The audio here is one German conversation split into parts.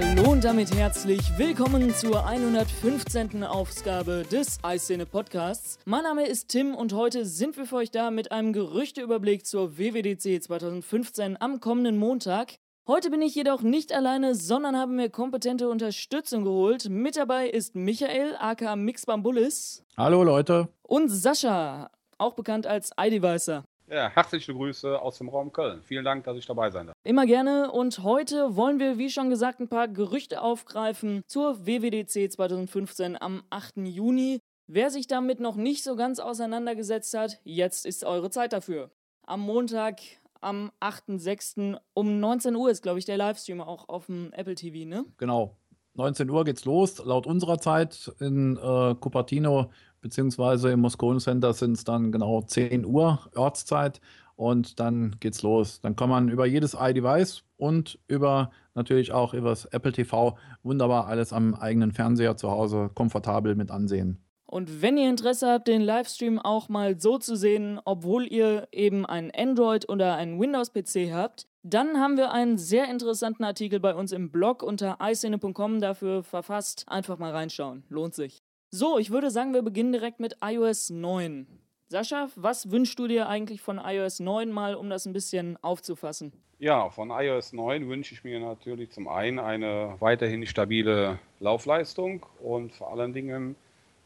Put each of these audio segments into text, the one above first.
Hallo und damit herzlich willkommen zur 115. Ausgabe des Eiszene Podcasts. Mein Name ist Tim und heute sind wir für euch da mit einem Gerüchteüberblick zur WWDC 2015 am kommenden Montag. Heute bin ich jedoch nicht alleine, sondern habe mir kompetente Unterstützung geholt. Mit dabei ist Michael, aka Mixbambulis. Hallo Leute. Und Sascha, auch bekannt als iDevicer. Ja, herzliche Grüße aus dem Raum Köln. Vielen Dank, dass ich dabei sein darf. Immer gerne und heute wollen wir, wie schon gesagt, ein paar Gerüchte aufgreifen zur WWDC 2015 am 8. Juni. Wer sich damit noch nicht so ganz auseinandergesetzt hat, jetzt ist eure Zeit dafür. Am Montag, am 8.6. um 19 Uhr ist, glaube ich, der Livestream auch auf dem Apple TV, ne? Genau. 19 Uhr geht's los, laut unserer Zeit in äh, Cupertino beziehungsweise im Moscone Center sind es dann genau 10 Uhr Ortszeit und dann geht's los. Dann kann man über jedes iDevice und über natürlich auch über das Apple TV wunderbar alles am eigenen Fernseher zu Hause komfortabel mit ansehen. Und wenn ihr Interesse habt, den Livestream auch mal so zu sehen, obwohl ihr eben einen Android- oder einen Windows-PC habt, dann haben wir einen sehr interessanten Artikel bei uns im Blog unter iCine.com dafür verfasst. Einfach mal reinschauen, lohnt sich. So, ich würde sagen, wir beginnen direkt mit iOS 9. Sascha, was wünschst du dir eigentlich von iOS 9 mal, um das ein bisschen aufzufassen? Ja, von iOS 9 wünsche ich mir natürlich zum einen eine weiterhin stabile Laufleistung und vor allen Dingen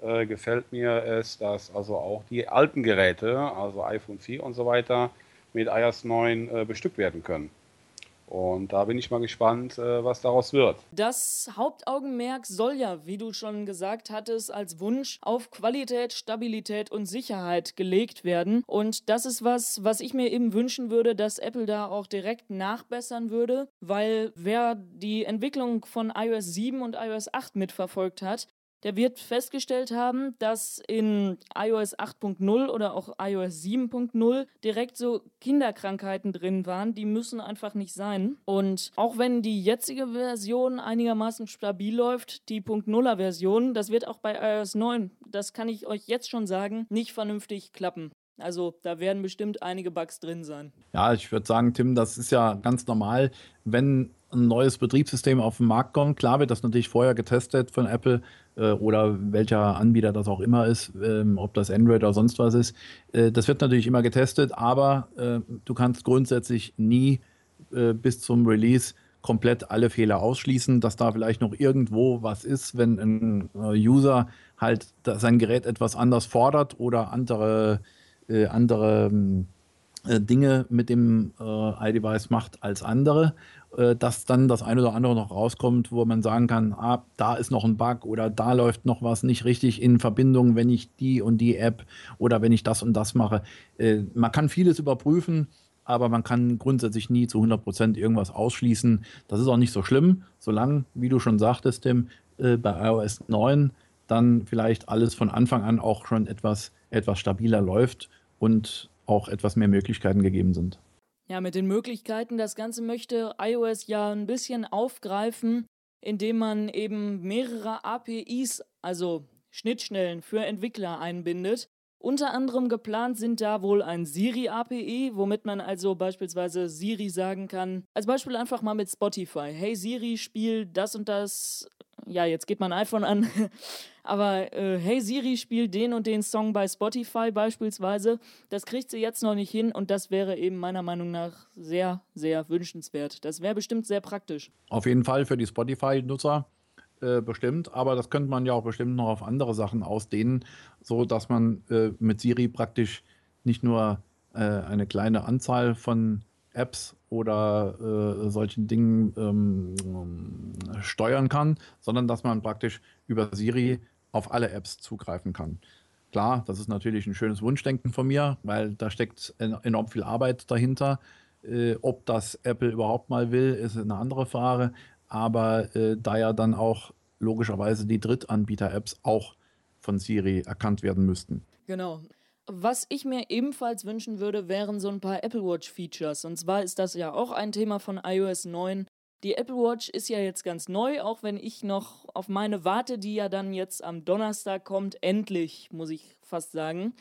äh, gefällt mir es, dass also auch die alten Geräte, also iPhone 4 und so weiter, mit iOS 9 äh, bestückt werden können. Und da bin ich mal gespannt, äh, was daraus wird. Das Hauptaugenmerk soll ja, wie du schon gesagt hattest, als Wunsch auf Qualität, Stabilität und Sicherheit gelegt werden. Und das ist was, was ich mir eben wünschen würde, dass Apple da auch direkt nachbessern würde, weil wer die Entwicklung von iOS 7 und iOS 8 mitverfolgt hat, der wird festgestellt haben, dass in iOS 8.0 oder auch iOS 7.0 direkt so Kinderkrankheiten drin waren, die müssen einfach nicht sein. Und auch wenn die jetzige Version einigermaßen stabil läuft, die .0er Version, das wird auch bei iOS 9, das kann ich euch jetzt schon sagen, nicht vernünftig klappen. Also da werden bestimmt einige Bugs drin sein. Ja, ich würde sagen, Tim, das ist ja ganz normal, wenn ein neues Betriebssystem auf den Markt kommt. Klar wird das natürlich vorher getestet von Apple äh, oder welcher Anbieter das auch immer ist, ähm, ob das Android oder sonst was ist. Äh, das wird natürlich immer getestet, aber äh, du kannst grundsätzlich nie äh, bis zum Release komplett alle Fehler ausschließen, dass da vielleicht noch irgendwo was ist, wenn ein äh, User halt sein Gerät etwas anders fordert oder andere, äh, andere ähm, Dinge mit dem iDevice macht als andere äh, dass dann das eine oder andere noch rauskommt, wo man sagen kann, ah, da ist noch ein Bug oder da läuft noch was nicht richtig in Verbindung, wenn ich die und die App oder wenn ich das und das mache. Äh, man kann vieles überprüfen, aber man kann grundsätzlich nie zu 100 Prozent irgendwas ausschließen. Das ist auch nicht so schlimm, solange, wie du schon sagtest, Tim, äh, bei iOS 9 dann vielleicht alles von Anfang an auch schon etwas, etwas stabiler läuft und auch etwas mehr Möglichkeiten gegeben sind. Ja, mit den Möglichkeiten, das Ganze möchte iOS ja ein bisschen aufgreifen, indem man eben mehrere APIs, also Schnittstellen für Entwickler einbindet. Unter anderem geplant sind da wohl ein Siri-API, womit man also beispielsweise Siri sagen kann, als Beispiel einfach mal mit Spotify, hey Siri, spiel das und das ja, jetzt geht mein iPhone an, aber äh, hey Siri, spiel den und den Song bei Spotify beispielsweise. Das kriegt sie jetzt noch nicht hin und das wäre eben meiner Meinung nach sehr, sehr wünschenswert. Das wäre bestimmt sehr praktisch. Auf jeden Fall für die Spotify-Nutzer äh, bestimmt, aber das könnte man ja auch bestimmt noch auf andere Sachen ausdehnen, so dass man äh, mit Siri praktisch nicht nur äh, eine kleine Anzahl von Apps oder äh, solchen Dingen ähm, steuern kann, sondern dass man praktisch über Siri auf alle Apps zugreifen kann. Klar, das ist natürlich ein schönes Wunschdenken von mir, weil da steckt enorm viel Arbeit dahinter. Äh, ob das Apple überhaupt mal will, ist eine andere Frage. Aber äh, da ja dann auch logischerweise die Drittanbieter-Apps auch von Siri erkannt werden müssten. Genau. Was ich mir ebenfalls wünschen würde, wären so ein paar Apple Watch Features. Und zwar ist das ja auch ein Thema von iOS 9. Die Apple Watch ist ja jetzt ganz neu, auch wenn ich noch auf meine warte, die ja dann jetzt am Donnerstag kommt. Endlich, muss ich fast sagen.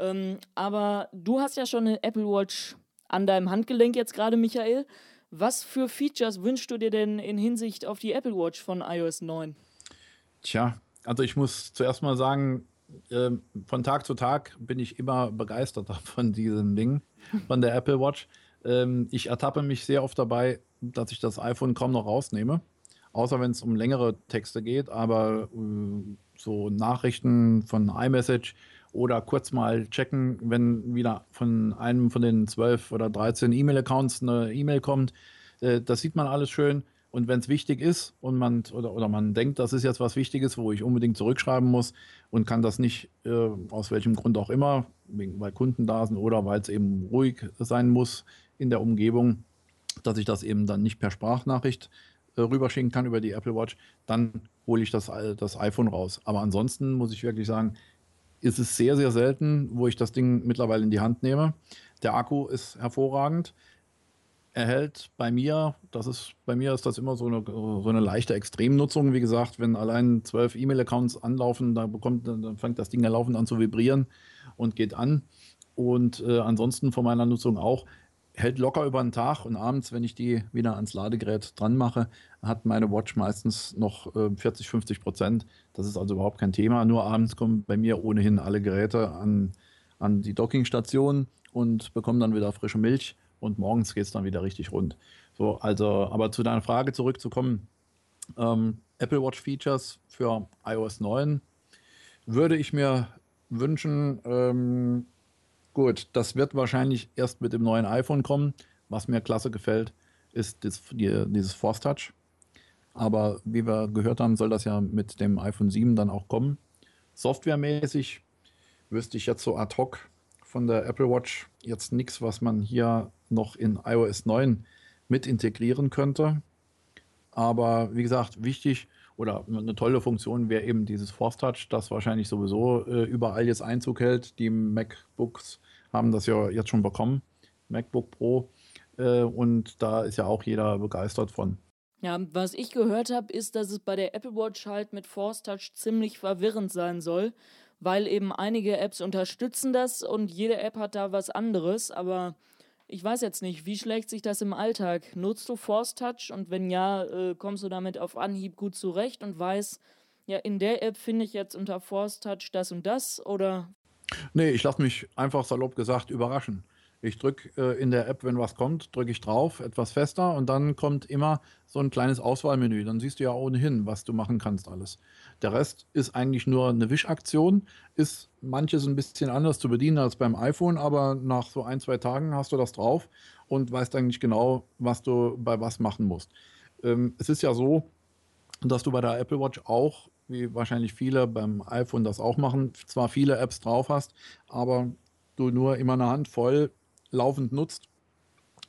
Ähm, aber du hast ja schon eine Apple Watch an deinem Handgelenk jetzt gerade, Michael. Was für Features wünschst du dir denn in Hinsicht auf die Apple Watch von iOS 9? Tja, also ich muss zuerst mal sagen, äh, von Tag zu Tag bin ich immer begeisterter von diesem Ding, von der Apple Watch. Ähm, ich ertappe mich sehr oft dabei, dass ich das iPhone kaum noch rausnehme, außer wenn es um längere Texte geht, aber äh, so Nachrichten von iMessage oder kurz mal checken, wenn wieder von einem von den zwölf oder 13 E-Mail-Accounts eine E-Mail kommt. Äh, das sieht man alles schön. Und wenn es wichtig ist und man oder, oder man denkt, das ist jetzt was Wichtiges, wo ich unbedingt zurückschreiben muss und kann das nicht, äh, aus welchem Grund auch immer, weil Kunden da sind oder weil es eben ruhig sein muss in der Umgebung, dass ich das eben dann nicht per Sprachnachricht äh, rüberschicken kann über die Apple Watch, dann hole ich das, das iPhone raus. Aber ansonsten muss ich wirklich sagen, ist es sehr, sehr selten, wo ich das Ding mittlerweile in die Hand nehme. Der Akku ist hervorragend. Er hält bei mir, das ist, bei mir ist das immer so eine, so eine leichte Extremnutzung. Wie gesagt, wenn allein zwölf E-Mail-Accounts anlaufen, da bekommt, dann fängt das Ding ja laufend an zu vibrieren und geht an. Und äh, ansonsten von meiner Nutzung auch hält locker über den Tag und abends, wenn ich die wieder ans Ladegerät dran mache, hat meine Watch meistens noch äh, 40, 50 Prozent. Das ist also überhaupt kein Thema. Nur abends kommen bei mir ohnehin alle Geräte an, an die Dockingstation und bekommen dann wieder frische Milch und morgens geht es dann wieder richtig rund. So, also, aber zu deiner Frage zurückzukommen, ähm, Apple Watch Features für iOS 9 würde ich mir wünschen, ähm, Gut, das wird wahrscheinlich erst mit dem neuen iPhone kommen. Was mir klasse gefällt, ist das, die, dieses Force Touch. Aber wie wir gehört haben, soll das ja mit dem iPhone 7 dann auch kommen. Softwaremäßig wüsste ich jetzt so ad hoc von der Apple Watch jetzt nichts, was man hier noch in iOS 9 mit integrieren könnte. Aber wie gesagt, wichtig oder eine tolle Funktion wäre eben dieses Force Touch, das wahrscheinlich sowieso äh, überall jetzt Einzug hält. Die MacBooks haben das ja jetzt schon bekommen, MacBook Pro. Äh, und da ist ja auch jeder begeistert von. Ja, was ich gehört habe, ist, dass es bei der Apple Watch halt mit Force Touch ziemlich verwirrend sein soll, weil eben einige Apps unterstützen das und jede App hat da was anderes, aber ich weiß jetzt nicht, wie schlägt sich das im Alltag? Nutzt du Force Touch und wenn ja, äh, kommst du damit auf Anhieb gut zurecht und weißt, ja, in der App finde ich jetzt unter Force Touch das und das oder Nee, ich lasse mich einfach salopp gesagt überraschen. Ich drücke äh, in der App, wenn was kommt, drücke ich drauf, etwas fester und dann kommt immer so ein kleines Auswahlmenü. Dann siehst du ja ohnehin, was du machen kannst alles. Der Rest ist eigentlich nur eine Wischaktion, ist manches ein bisschen anders zu bedienen als beim iPhone, aber nach so ein, zwei Tagen hast du das drauf und weißt eigentlich genau, was du bei was machen musst. Ähm, es ist ja so, dass du bei der Apple Watch auch wie wahrscheinlich viele beim iPhone das auch machen, zwar viele Apps drauf hast, aber du nur immer eine Handvoll laufend nutzt.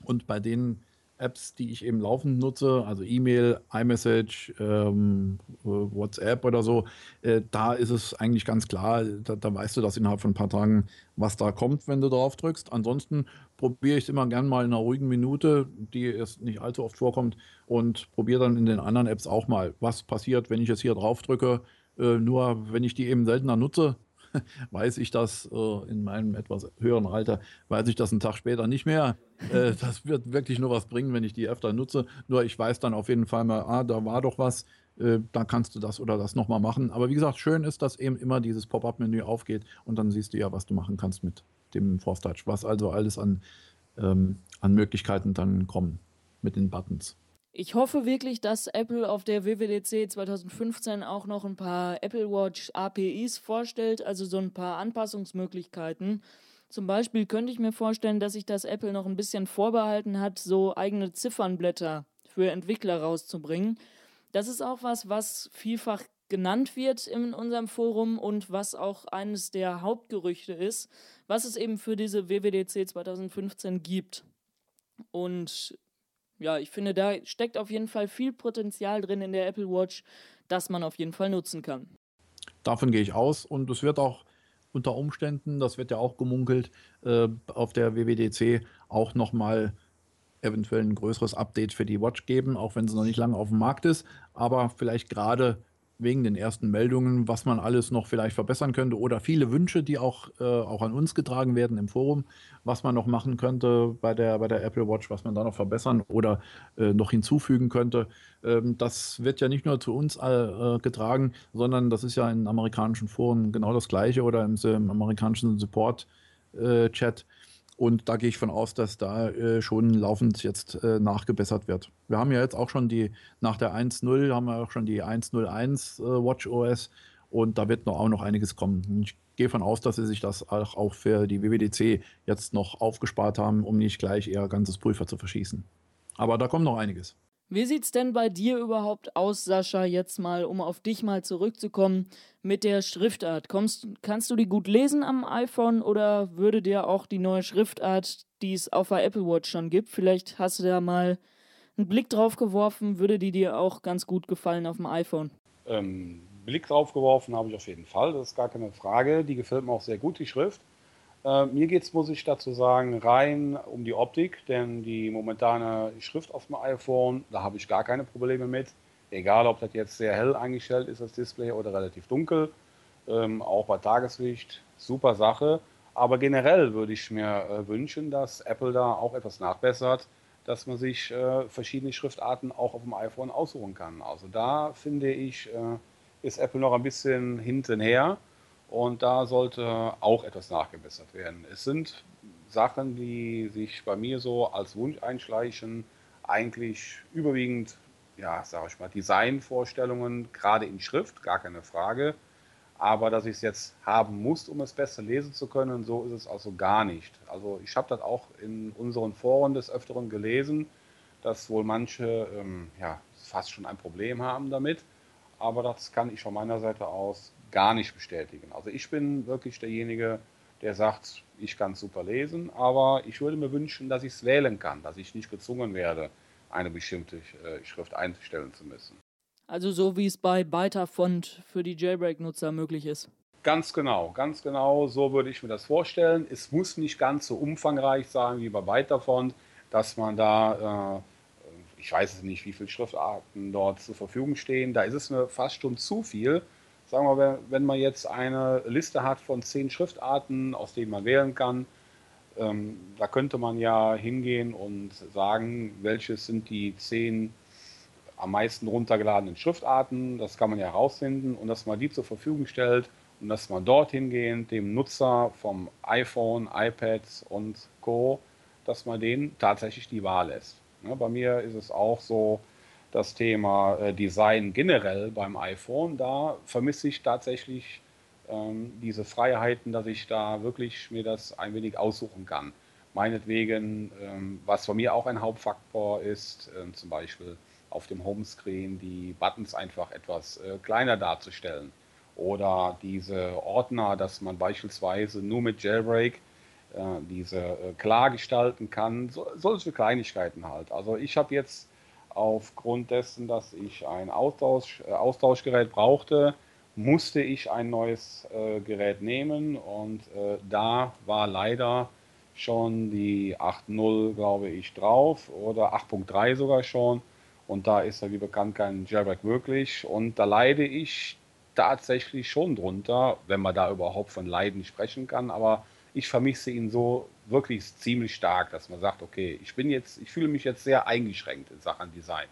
Und bei den Apps, die ich eben laufend nutze, also E-Mail, iMessage, ähm, WhatsApp oder so, äh, da ist es eigentlich ganz klar, da, da, weißt du das innerhalb von ein paar Tagen, was da kommt, wenn du drauf drückst. Ansonsten probiere ich es immer gern mal in einer ruhigen Minute, die erst nicht allzu oft vorkommt, und probiere dann in den anderen Apps auch mal, was passiert, wenn ich jetzt hier drauf drücke. Äh, nur wenn ich die eben seltener nutze, weiß ich das äh, in meinem etwas höheren Alter, weiß ich das einen Tag später nicht mehr. Äh, das wird wirklich nur was bringen, wenn ich die öfter nutze. Nur ich weiß dann auf jeden Fall mal, ah, da war doch was, äh, da kannst du das oder das nochmal machen. Aber wie gesagt, schön ist, dass eben immer dieses Pop-up-Menü aufgeht und dann siehst du ja, was du machen kannst mit dem Force Touch, was also alles an, ähm, an Möglichkeiten dann kommen mit den Buttons. Ich hoffe wirklich, dass Apple auf der WWDC 2015 auch noch ein paar Apple Watch APIs vorstellt, also so ein paar Anpassungsmöglichkeiten. Zum Beispiel könnte ich mir vorstellen, dass sich das Apple noch ein bisschen vorbehalten hat, so eigene Ziffernblätter für Entwickler rauszubringen. Das ist auch was, was vielfach genannt wird in unserem Forum und was auch eines der Hauptgerüchte ist, was es eben für diese WWDC 2015 gibt. Und ja, ich finde, da steckt auf jeden Fall viel Potenzial drin in der Apple Watch, das man auf jeden Fall nutzen kann. Davon gehe ich aus und es wird auch unter Umständen, das wird ja auch gemunkelt, äh, auf der WWDC auch nochmal eventuell ein größeres Update für die Watch geben, auch wenn sie noch nicht lange auf dem Markt ist, aber vielleicht gerade wegen den ersten Meldungen, was man alles noch vielleicht verbessern könnte oder viele Wünsche, die auch, äh, auch an uns getragen werden im Forum, was man noch machen könnte bei der, bei der Apple Watch, was man da noch verbessern oder äh, noch hinzufügen könnte. Ähm, das wird ja nicht nur zu uns äh, getragen, sondern das ist ja in amerikanischen Foren genau das gleiche oder im, im amerikanischen Support-Chat. Und da gehe ich von aus, dass da äh, schon laufend jetzt äh, nachgebessert wird. Wir haben ja jetzt auch schon die, nach der 1.0 haben wir auch schon die 1.01 äh, WatchOS und da wird noch, auch noch einiges kommen. Ich gehe von aus, dass sie sich das auch, auch für die WWDC jetzt noch aufgespart haben, um nicht gleich ihr ganzes Pulver zu verschießen. Aber da kommt noch einiges. Wie sieht's denn bei dir überhaupt aus, Sascha, jetzt mal, um auf dich mal zurückzukommen, mit der Schriftart? Kommst, kannst du die gut lesen am iPhone oder würde dir auch die neue Schriftart, die es auf der Apple Watch schon gibt, vielleicht hast du da mal einen Blick drauf geworfen, würde die dir auch ganz gut gefallen auf dem iPhone? Ähm, Blick drauf geworfen habe ich auf jeden Fall, das ist gar keine Frage. Die gefällt mir auch sehr gut, die Schrift. Äh, mir geht es, muss ich dazu sagen, rein um die Optik, denn die momentane Schrift auf dem iPhone, da habe ich gar keine Probleme mit. Egal, ob das jetzt sehr hell eingestellt ist, das Display, oder relativ dunkel. Ähm, auch bei Tageslicht, super Sache. Aber generell würde ich mir äh, wünschen, dass Apple da auch etwas nachbessert, dass man sich äh, verschiedene Schriftarten auch auf dem iPhone aussuchen kann. Also da finde ich, äh, ist Apple noch ein bisschen hintenher. Und da sollte auch etwas nachgebessert werden. Es sind Sachen, die sich bei mir so als Wunsch einschleichen, eigentlich überwiegend, ja, sage ich mal, Designvorstellungen, gerade in Schrift, gar keine Frage. Aber dass ich es jetzt haben muss, um es besser lesen zu können, so ist es also gar nicht. Also ich habe das auch in unseren Foren des Öfteren gelesen, dass wohl manche ähm, ja, fast schon ein Problem haben damit. Aber das kann ich von meiner Seite aus gar nicht bestätigen. Also ich bin wirklich derjenige, der sagt, ich kann super lesen, aber ich würde mir wünschen, dass ich es wählen kann, dass ich nicht gezwungen werde, eine bestimmte äh, Schrift einstellen zu müssen. Also so wie es bei Bytafont für die Jailbreak-Nutzer möglich ist. Ganz genau, ganz genau, so würde ich mir das vorstellen. Es muss nicht ganz so umfangreich sein wie bei Bytafont, dass man da, äh, ich weiß es nicht, wie viele Schriftarten dort zur Verfügung stehen. Da ist es mir fast schon zu viel sagen wir, wenn man jetzt eine Liste hat von zehn Schriftarten, aus denen man wählen kann, ähm, da könnte man ja hingehen und sagen, welche sind die zehn am meisten runtergeladenen Schriftarten. Das kann man ja herausfinden und dass man die zur Verfügung stellt und dass man dorthin gehend dem Nutzer vom iPhone, iPad und Co., dass man denen tatsächlich die Wahl lässt. Ja, bei mir ist es auch so, das Thema äh, Design generell beim iPhone, da vermisse ich tatsächlich ähm, diese Freiheiten, dass ich da wirklich mir das ein wenig aussuchen kann. Meinetwegen, ähm, was für mir auch ein Hauptfaktor ist, äh, zum Beispiel auf dem Homescreen die Buttons einfach etwas äh, kleiner darzustellen. Oder diese Ordner, dass man beispielsweise nur mit Jailbreak äh, diese äh, klar gestalten kann. So, solche Kleinigkeiten halt. Also ich habe jetzt Aufgrund dessen, dass ich ein Austausch, äh, Austauschgerät brauchte, musste ich ein neues äh, Gerät nehmen und äh, da war leider schon die 8.0, glaube ich, drauf oder 8.3 sogar schon. Und da ist ja wie bekannt kein Jailbreak möglich. Und da leide ich tatsächlich schon drunter, wenn man da überhaupt von Leiden sprechen kann. Aber ich vermisse ihn so wirklich ziemlich stark, dass man sagt, okay, ich bin jetzt, ich fühle mich jetzt sehr eingeschränkt in Sachen Design.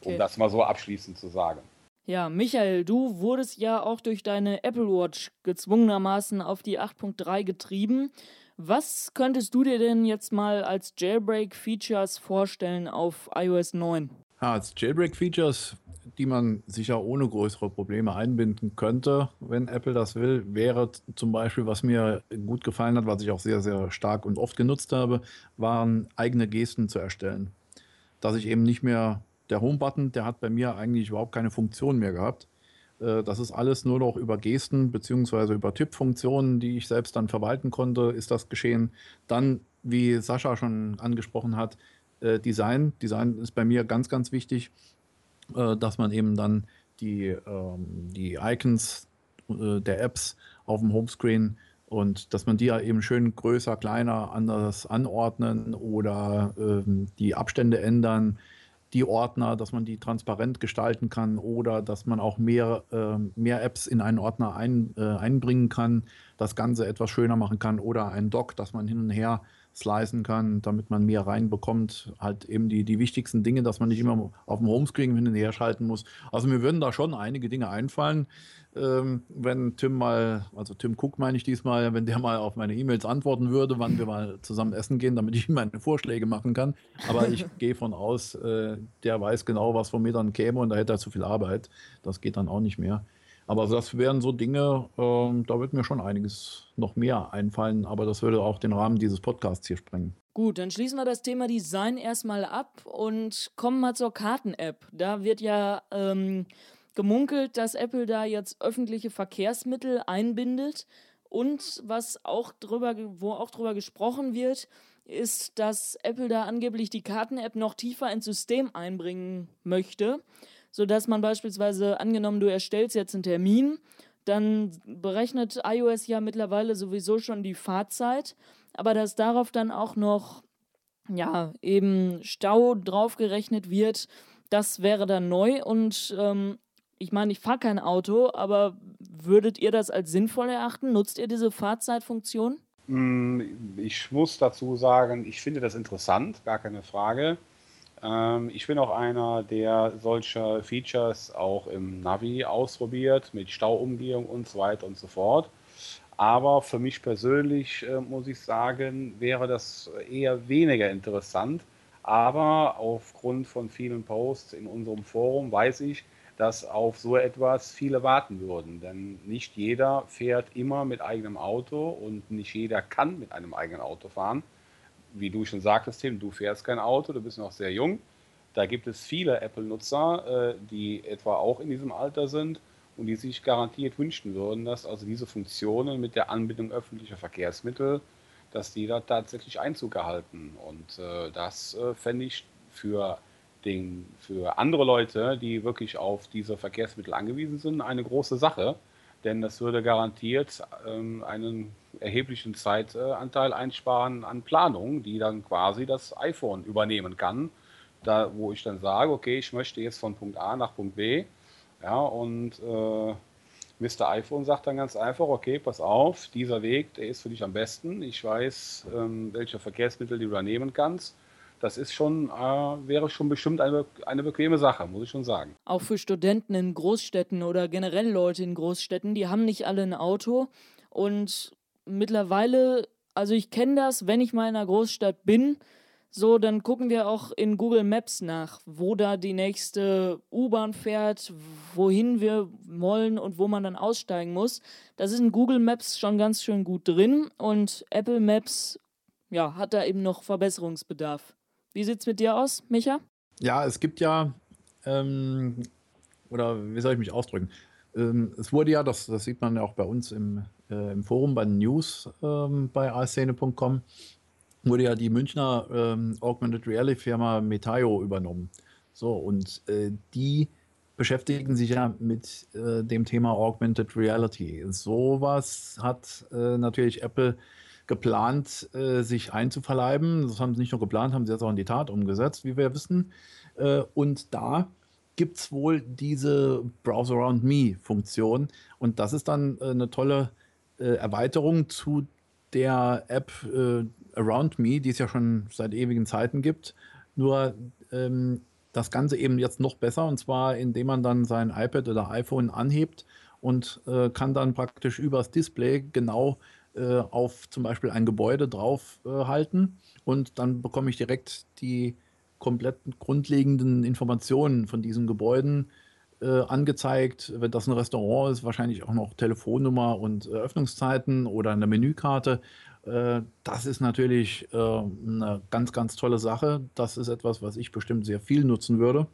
Okay. Um das mal so abschließend zu sagen. Ja, Michael, du wurdest ja auch durch deine Apple Watch gezwungenermaßen auf die 8.3 getrieben. Was könntest du dir denn jetzt mal als Jailbreak-Features vorstellen auf iOS 9? Ja, als Jailbreak-Features die man sicher ohne größere Probleme einbinden könnte, wenn Apple das will, wäre zum Beispiel, was mir gut gefallen hat, was ich auch sehr, sehr stark und oft genutzt habe, waren eigene Gesten zu erstellen. Dass ich eben nicht mehr, der Home-Button, der hat bei mir eigentlich überhaupt keine Funktion mehr gehabt. Äh, das ist alles nur noch über Gesten beziehungsweise über Tippfunktionen, die ich selbst dann verwalten konnte, ist das geschehen. Dann, wie Sascha schon angesprochen hat, äh, Design. Design ist bei mir ganz, ganz wichtig. Äh, dass man eben dann die, ähm, die Icons äh, der Apps auf dem Homescreen und dass man die ja eben schön größer, kleiner, anders anordnen oder ähm, die Abstände ändern. die Ordner, dass man die transparent gestalten kann oder dass man auch mehr, äh, mehr Apps in einen Ordner ein, äh, einbringen kann, das Ganze etwas schöner machen kann oder ein Dock, dass man hin und her slicen kann, damit man mehr reinbekommt. Halt eben die, die wichtigsten Dinge, dass man nicht immer auf dem Homescreen hin und her schalten muss. Also mir würden da schon einige Dinge einfallen, ähm, wenn Tim mal, also Tim Cook meine ich diesmal, wenn der mal auf meine E-Mails antworten würde, wann wir mal zusammen essen gehen, damit ich ihm meine Vorschläge machen kann. Aber ich gehe von aus, äh, der weiß genau, was von mir dann käme und da hätte er zu viel Arbeit. Das geht dann auch nicht mehr. Aber das wären so Dinge, äh, da wird mir schon einiges noch mehr einfallen, aber das würde auch den Rahmen dieses Podcasts hier sprengen. Gut, dann schließen wir das Thema Design erstmal ab und kommen mal zur Karten-App. Da wird ja ähm, gemunkelt, dass Apple da jetzt öffentliche Verkehrsmittel einbindet. Und was auch drüber, wo auch drüber gesprochen wird, ist, dass Apple da angeblich die Karten-App noch tiefer ins System einbringen möchte sodass man beispielsweise, angenommen, du erstellst jetzt einen Termin, dann berechnet iOS ja mittlerweile sowieso schon die Fahrzeit, aber dass darauf dann auch noch ja, eben Stau draufgerechnet wird, das wäre dann neu und ähm, ich meine, ich fahre kein Auto, aber würdet ihr das als sinnvoll erachten? Nutzt ihr diese Fahrzeitfunktion? Mm, ich muss dazu sagen, ich finde das interessant, gar keine Frage. Ähm, ich bin auch einer, der solche Features auch im Navi ausprobiert, mit Stauumgehung und so weiter und so fort. Aber für mich persönlich äh, muss ich sagen, wäre das eher weniger interessant. Aber aufgrund von vielen Posts in unserem Forum weiß ich, dass auf so etwas viele warten würden. Denn nicht jeder fährt immer mit eigenem Auto und nicht jeder kann mit einem eigenen Auto fahren wie du schon sagtest, Tim, du fährst kein Auto, du bist noch sehr jung. Da gibt es viele Apple-Nutzer, äh, die etwa auch in diesem Alter sind und die sich garantiert wünschen würden, dass also diese Funktionen mit der Anbindung öffentlicher Verkehrsmittel, dass die da tatsächlich Einzug erhalten. Und äh, das äh, fände ich für, den, für andere Leute, die wirklich auf diese Verkehrsmittel angewiesen sind, eine große Sache. Denn das würde garantiert ähm, einen erheblichen Zeitanteil einsparen an Planung, die dann quasi das iPhone übernehmen kann. Da, wo ich dann sage, okay, ich möchte jetzt von Punkt A nach Punkt B. Ja, und äh, Mr. iPhone sagt dann ganz einfach, okay, pass auf, dieser Weg, der ist für dich am besten. Ich weiß, ähm, welche Verkehrsmittel du übernehmen kannst das ist schon, äh, wäre schon bestimmt eine, eine bequeme Sache, muss ich schon sagen. Auch für Studenten in Großstädten oder generell Leute in Großstädten, die haben nicht alle ein Auto und mittlerweile, also ich kenne das, wenn ich mal in einer Großstadt bin, so, dann gucken wir auch in Google Maps nach, wo da die nächste U-Bahn fährt, wohin wir wollen und wo man dann aussteigen muss. Das ist in Google Maps schon ganz schön gut drin und Apple Maps ja, hat da eben noch Verbesserungsbedarf. Wie sieht es mit dir aus, Micha? Ja, es gibt ja, ähm, oder wie soll ich mich ausdrücken? Ähm, es wurde ja, das, das sieht man ja auch bei uns im, äh, im Forum, bei News ähm, bei alszene.com, wurde ja die Münchner ähm, Augmented Reality Firma Metaio übernommen. So, und äh, die beschäftigen sich ja mit äh, dem Thema Augmented Reality. Sowas hat äh, natürlich Apple geplant, äh, sich einzuverleiben. Das haben sie nicht nur geplant, haben sie jetzt auch in die Tat umgesetzt, wie wir wissen. Äh, und da gibt es wohl diese Browser Around Me-Funktion. Und das ist dann äh, eine tolle äh, Erweiterung zu der App äh, Around Me, die es ja schon seit ewigen Zeiten gibt. Nur ähm, das Ganze eben jetzt noch besser und zwar indem man dann sein iPad oder iPhone anhebt und äh, kann dann praktisch übers Display genau äh, auf zum Beispiel ein Gebäude draufhalten äh, und dann bekomme ich direkt die kompletten grundlegenden Informationen von diesen Gebäuden äh, angezeigt. Wenn das ein Restaurant ist, wahrscheinlich auch noch Telefonnummer und Öffnungszeiten oder eine Menükarte. Äh, das ist natürlich äh, eine ganz, ganz tolle Sache. Das ist etwas, was ich bestimmt sehr viel nutzen würde.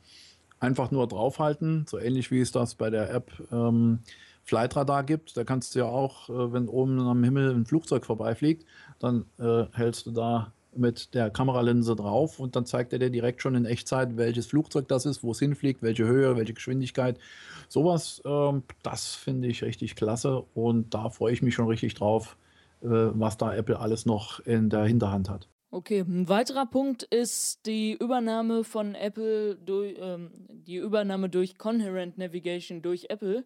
Einfach nur draufhalten, so ähnlich wie es das bei der App ähm, Flightradar gibt. Da kannst du ja auch, äh, wenn oben am Himmel ein Flugzeug vorbeifliegt, dann äh, hältst du da mit der Kameralinse drauf und dann zeigt er dir direkt schon in Echtzeit, welches Flugzeug das ist, wo es hinfliegt, welche Höhe, welche Geschwindigkeit. Sowas, äh, das finde ich richtig klasse und da freue ich mich schon richtig drauf, äh, was da Apple alles noch in der Hinterhand hat. Okay, ein weiterer Punkt ist die Übernahme von Apple durch ähm, die Übernahme durch Coherent Navigation durch Apple.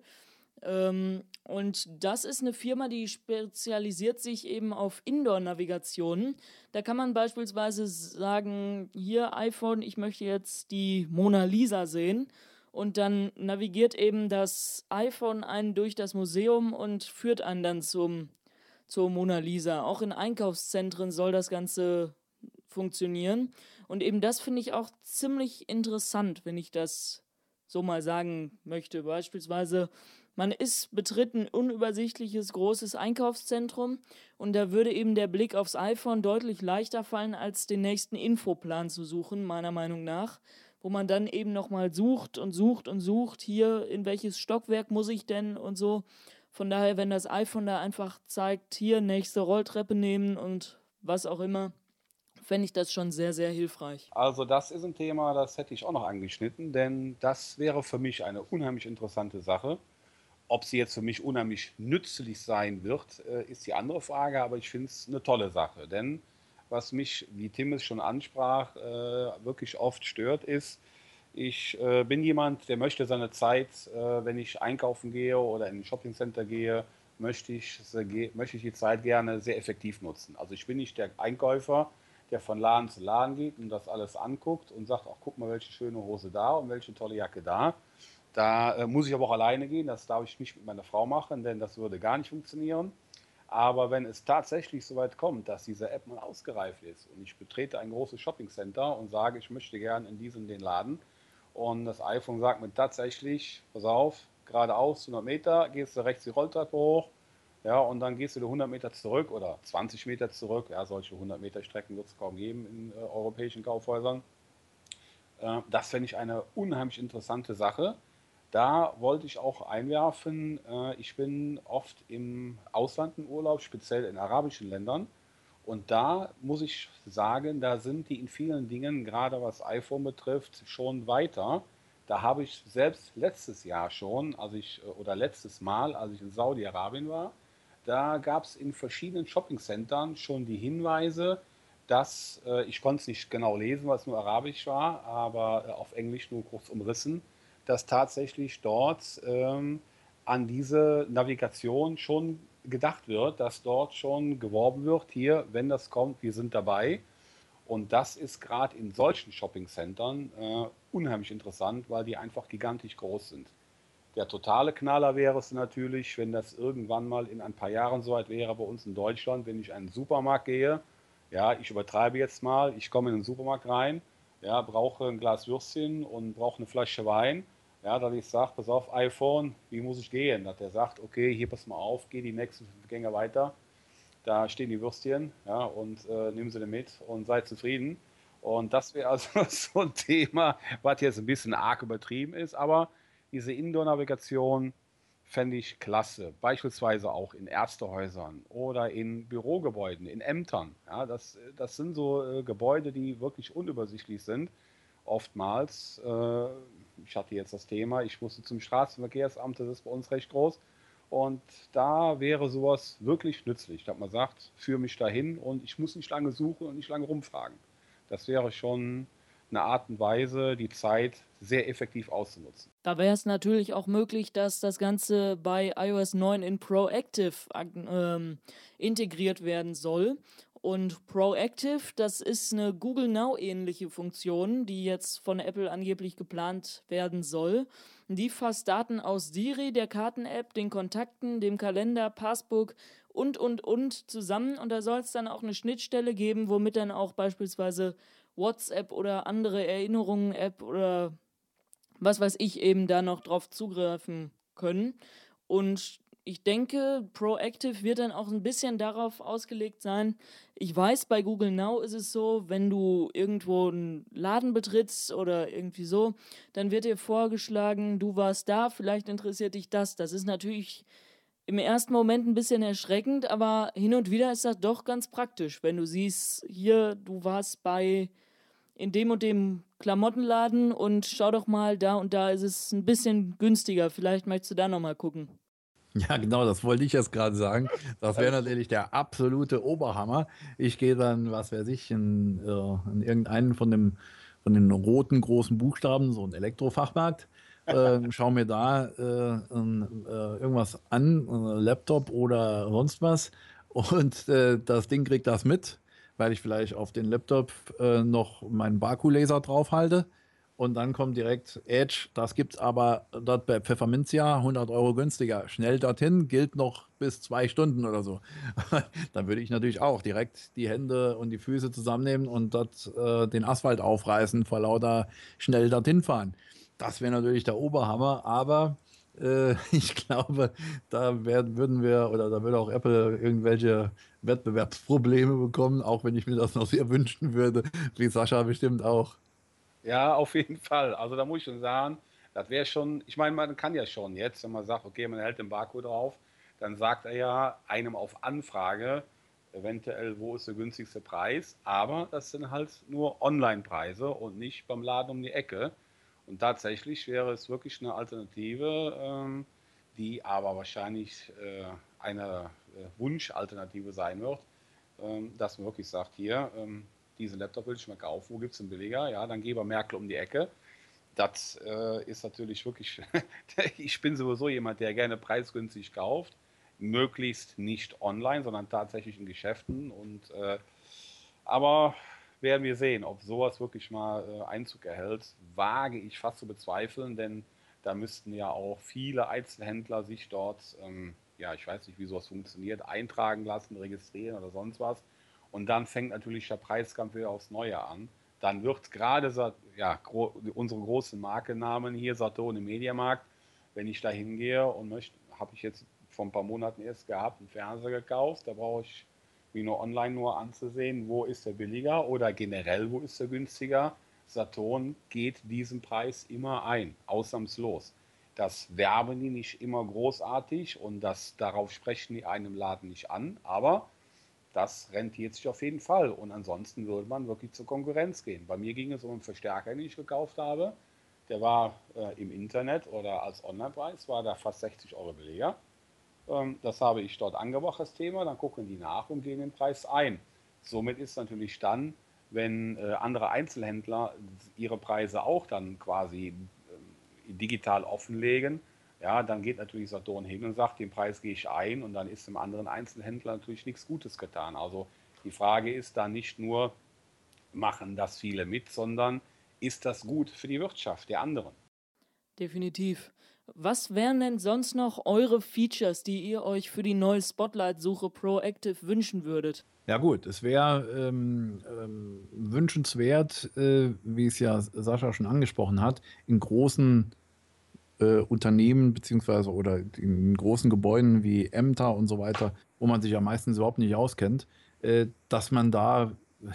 Ähm, und das ist eine Firma, die spezialisiert sich eben auf Indoor-Navigationen. Da kann man beispielsweise sagen, hier iPhone, ich möchte jetzt die Mona Lisa sehen. Und dann navigiert eben das iPhone einen durch das Museum und führt einen dann zum, zur Mona Lisa. Auch in Einkaufszentren soll das Ganze funktionieren. Und eben das finde ich auch ziemlich interessant, wenn ich das so mal sagen möchte. Beispielsweise, man ist betritt ein unübersichtliches großes Einkaufszentrum und da würde eben der Blick aufs iPhone deutlich leichter fallen, als den nächsten Infoplan zu suchen, meiner Meinung nach. Wo man dann eben nochmal sucht und sucht und sucht, hier in welches Stockwerk muss ich denn und so. Von daher, wenn das iPhone da einfach zeigt, hier nächste Rolltreppe nehmen und was auch immer, fände ich das schon sehr, sehr hilfreich. Also das ist ein Thema, das hätte ich auch noch angeschnitten, denn das wäre für mich eine unheimlich interessante Sache. Ob sie jetzt für mich unheimlich nützlich sein wird, äh, ist die andere Frage, aber ich finde es eine tolle Sache. Denn was mich, wie Tim es schon ansprach, äh, wirklich oft stört, ist, ich äh, bin jemand, der möchte seine Zeit, wenn ich einkaufen gehe oder in ein Shoppingcenter gehe, möchte ich, möchte ich die Zeit gerne sehr effektiv nutzen. Also ich bin nicht der Einkäufer, der von Laden zu Laden geht und das alles anguckt und sagt, ach guck mal, welche schöne Hose da und welche tolle Jacke da. Da äh, muss ich aber auch alleine gehen, das darf ich nicht mit meiner Frau machen, denn das würde gar nicht funktionieren. Aber wenn es tatsächlich so weit kommt, dass diese App mal ausgereift ist und ich betrete ein großes Shoppingcenter und sage, ich möchte gerne in diesen den Laden und das iPhone sagt mir tatsächlich, pass auf, geradeaus 100 Meter, gehst du rechts die Rolltreppe hoch, ja, und dann gehst du 100 Meter zurück oder 20 Meter zurück. Ja, solche 100 Meter Strecken wird es kaum geben in äh, europäischen Kaufhäusern. Äh, das fände ich eine unheimlich interessante Sache. Da wollte ich auch einwerfen, äh, ich bin oft im Ausland in Urlaub, speziell in arabischen Ländern. Und da muss ich sagen, da sind die in vielen Dingen, gerade was iPhone betrifft, schon weiter. Da habe ich selbst letztes Jahr schon, also ich, äh, oder letztes Mal, als ich in Saudi-Arabien war, da gab es in verschiedenen Shoppingcentern schon die Hinweise, dass, äh, ich konnte es nicht genau lesen, weil es nur arabisch war, aber auf Englisch nur kurz umrissen, dass tatsächlich dort ähm, an diese Navigation schon gedacht wird, dass dort schon geworben wird, hier, wenn das kommt, wir sind dabei. Und das ist gerade in solchen Shoppingcentern äh, unheimlich interessant, weil die einfach gigantisch groß sind. Der totale Knaller wäre es natürlich, wenn das irgendwann mal in ein paar Jahren soweit wäre bei uns in Deutschland, wenn ich in einen Supermarkt gehe. Ja, ich übertreibe jetzt mal, ich komme in den Supermarkt rein, ja, brauche ein Glas Würstchen und brauche eine Flasche Wein. Ja, dass ich sage, pass auf, iPhone, wie muss ich gehen? Dass der sagt, okay, hier pass mal auf, geh die nächsten Gänge weiter. Da stehen die Würstchen, ja, und äh, nehmen sie mit und seid zufrieden. Und das wäre also so ein Thema, was jetzt ein bisschen arg übertrieben ist, aber diese Indoor-Navigation fände ich klasse. Beispielsweise auch in Ärztehäusern oder in Bürogebäuden, in Ämtern. Ja, das, das sind so äh, Gebäude, die wirklich unübersichtlich sind. Oftmals, äh, ich hatte jetzt das Thema, ich musste zum Straßenverkehrsamt, das ist bei uns recht groß. Und da wäre sowas wirklich nützlich, dass man sagt, führe mich dahin und ich muss nicht lange suchen und nicht lange rumfragen. Das wäre schon eine Art und Weise, die Zeit sehr effektiv auszunutzen. Da wäre es natürlich auch möglich, dass das Ganze bei iOS 9 in Proactive ähm, integriert werden soll. Und Proactive, das ist eine Google Now ähnliche Funktion, die jetzt von Apple angeblich geplant werden soll. Die fasst Daten aus Siri, der Karten-App, den Kontakten, dem Kalender, Passbook und, und, und zusammen. Und da soll es dann auch eine Schnittstelle geben, womit dann auch beispielsweise WhatsApp oder andere Erinnerungen-App oder was weiß ich eben da noch drauf zugreifen können. Und ich denke, Proactive wird dann auch ein bisschen darauf ausgelegt sein. Ich weiß, bei Google Now ist es so, wenn du irgendwo einen Laden betrittst oder irgendwie so, dann wird dir vorgeschlagen, du warst da, vielleicht interessiert dich das. Das ist natürlich im ersten Moment ein bisschen erschreckend, aber hin und wieder ist das doch ganz praktisch, wenn du siehst, hier, du warst bei in dem und dem Klamottenladen und schau doch mal, da und da ist es ein bisschen günstiger. Vielleicht möchtest du da nochmal gucken. Ja, genau, das wollte ich jetzt gerade sagen. Das wäre natürlich der absolute Oberhammer. Ich gehe dann, was weiß ich, in, äh, in irgendeinen von, dem, von den roten großen Buchstaben, so ein Elektrofachmarkt, äh, schaue mir da äh, ein, äh, irgendwas an, ein Laptop oder sonst was. Und äh, das Ding kriegt das mit, weil ich vielleicht auf den Laptop noch meinen Baku-Laser draufhalte und dann kommt direkt Edge. Das gibt es aber dort bei Pfefferminzia 100 Euro günstiger. Schnell dorthin, gilt noch bis zwei Stunden oder so. dann würde ich natürlich auch direkt die Hände und die Füße zusammennehmen und dort äh, den Asphalt aufreißen, vor lauter schnell dorthin fahren. Das wäre natürlich der Oberhammer, aber äh, ich glaube, da werden, würden wir oder da würde auch Apple irgendwelche Wettbewerbsprobleme bekommen, auch wenn ich mir das noch sehr wünschen würde, wie Sascha bestimmt auch. Ja, auf jeden Fall. Also da muss ich schon sagen, das wäre schon, ich meine, man kann ja schon jetzt, wenn man sagt, okay, man hält den Barcode drauf, dann sagt er ja einem auf Anfrage eventuell, wo ist der günstigste Preis, aber das sind halt nur Online-Preise und nicht beim Laden um die Ecke. Und tatsächlich wäre es wirklich eine Alternative, ähm, die aber wahrscheinlich äh, eine äh, Wunschalternative sein wird, ähm, dass man wirklich sagt, hier, ähm, diesen Laptop will ich mal kaufen, wo gibt es einen billiger? Ja, dann gehe bei Merkel um die Ecke. Das äh, ist natürlich wirklich, ich bin sowieso jemand, der gerne preisgünstig kauft, möglichst nicht online, sondern tatsächlich in Geschäften. Und äh, aber werden wir sehen, ob sowas wirklich mal äh, Einzug erhält, wage ich fast zu bezweifeln, denn da müssten ja auch viele Einzelhändler sich dort, ähm, ja, ich weiß nicht, wie sowas funktioniert, eintragen lassen, registrieren oder sonst was. Und dann fängt natürlich der Preiskampf wieder aufs Neue an. Dann wird gerade ja, gro unsere großen Markennamen hier, Saturn im Mediamarkt, wenn ich da hingehe und möchte, habe ich jetzt vor ein paar Monaten erst gehabt, einen Fernseher gekauft, da brauche ich wie nur online nur anzusehen, wo ist der billiger oder generell, wo ist der günstiger. Saturn geht diesen Preis immer ein, ausnahmslos. Das werben die nicht immer großartig und das, darauf sprechen die einem Laden nicht an, aber das rentiert sich auf jeden Fall. Und ansonsten würde man wirklich zur Konkurrenz gehen. Bei mir ging es um einen Verstärker, den ich gekauft habe. Der war äh, im Internet oder als Online-Preis, war da fast 60 Euro billiger. Ähm, das habe ich dort angebracht, das Thema. Dann gucken die nach und gehen den Preis ein. Somit ist natürlich dann, wenn äh, andere Einzelhändler ihre Preise auch dann quasi äh, digital offenlegen, ja, dann geht natürlich Saturn hin und sagt, den Preis gehe ich ein und dann ist dem anderen Einzelhändler natürlich nichts Gutes getan. Also die Frage ist da nicht nur, machen das viele mit, sondern ist das gut für die Wirtschaft der anderen? Definitiv. Was wären denn sonst noch eure Features, die ihr euch für die neue Spotlight-Suche Proactive wünschen würdet? Ja gut, es wäre ähm, ähm, wünschenswert, äh, wie es ja Sascha schon angesprochen hat, in großen äh, Unternehmen beziehungsweise oder in großen Gebäuden wie Ämter und so weiter, wo man sich ja meistens überhaupt nicht auskennt, äh, dass man da,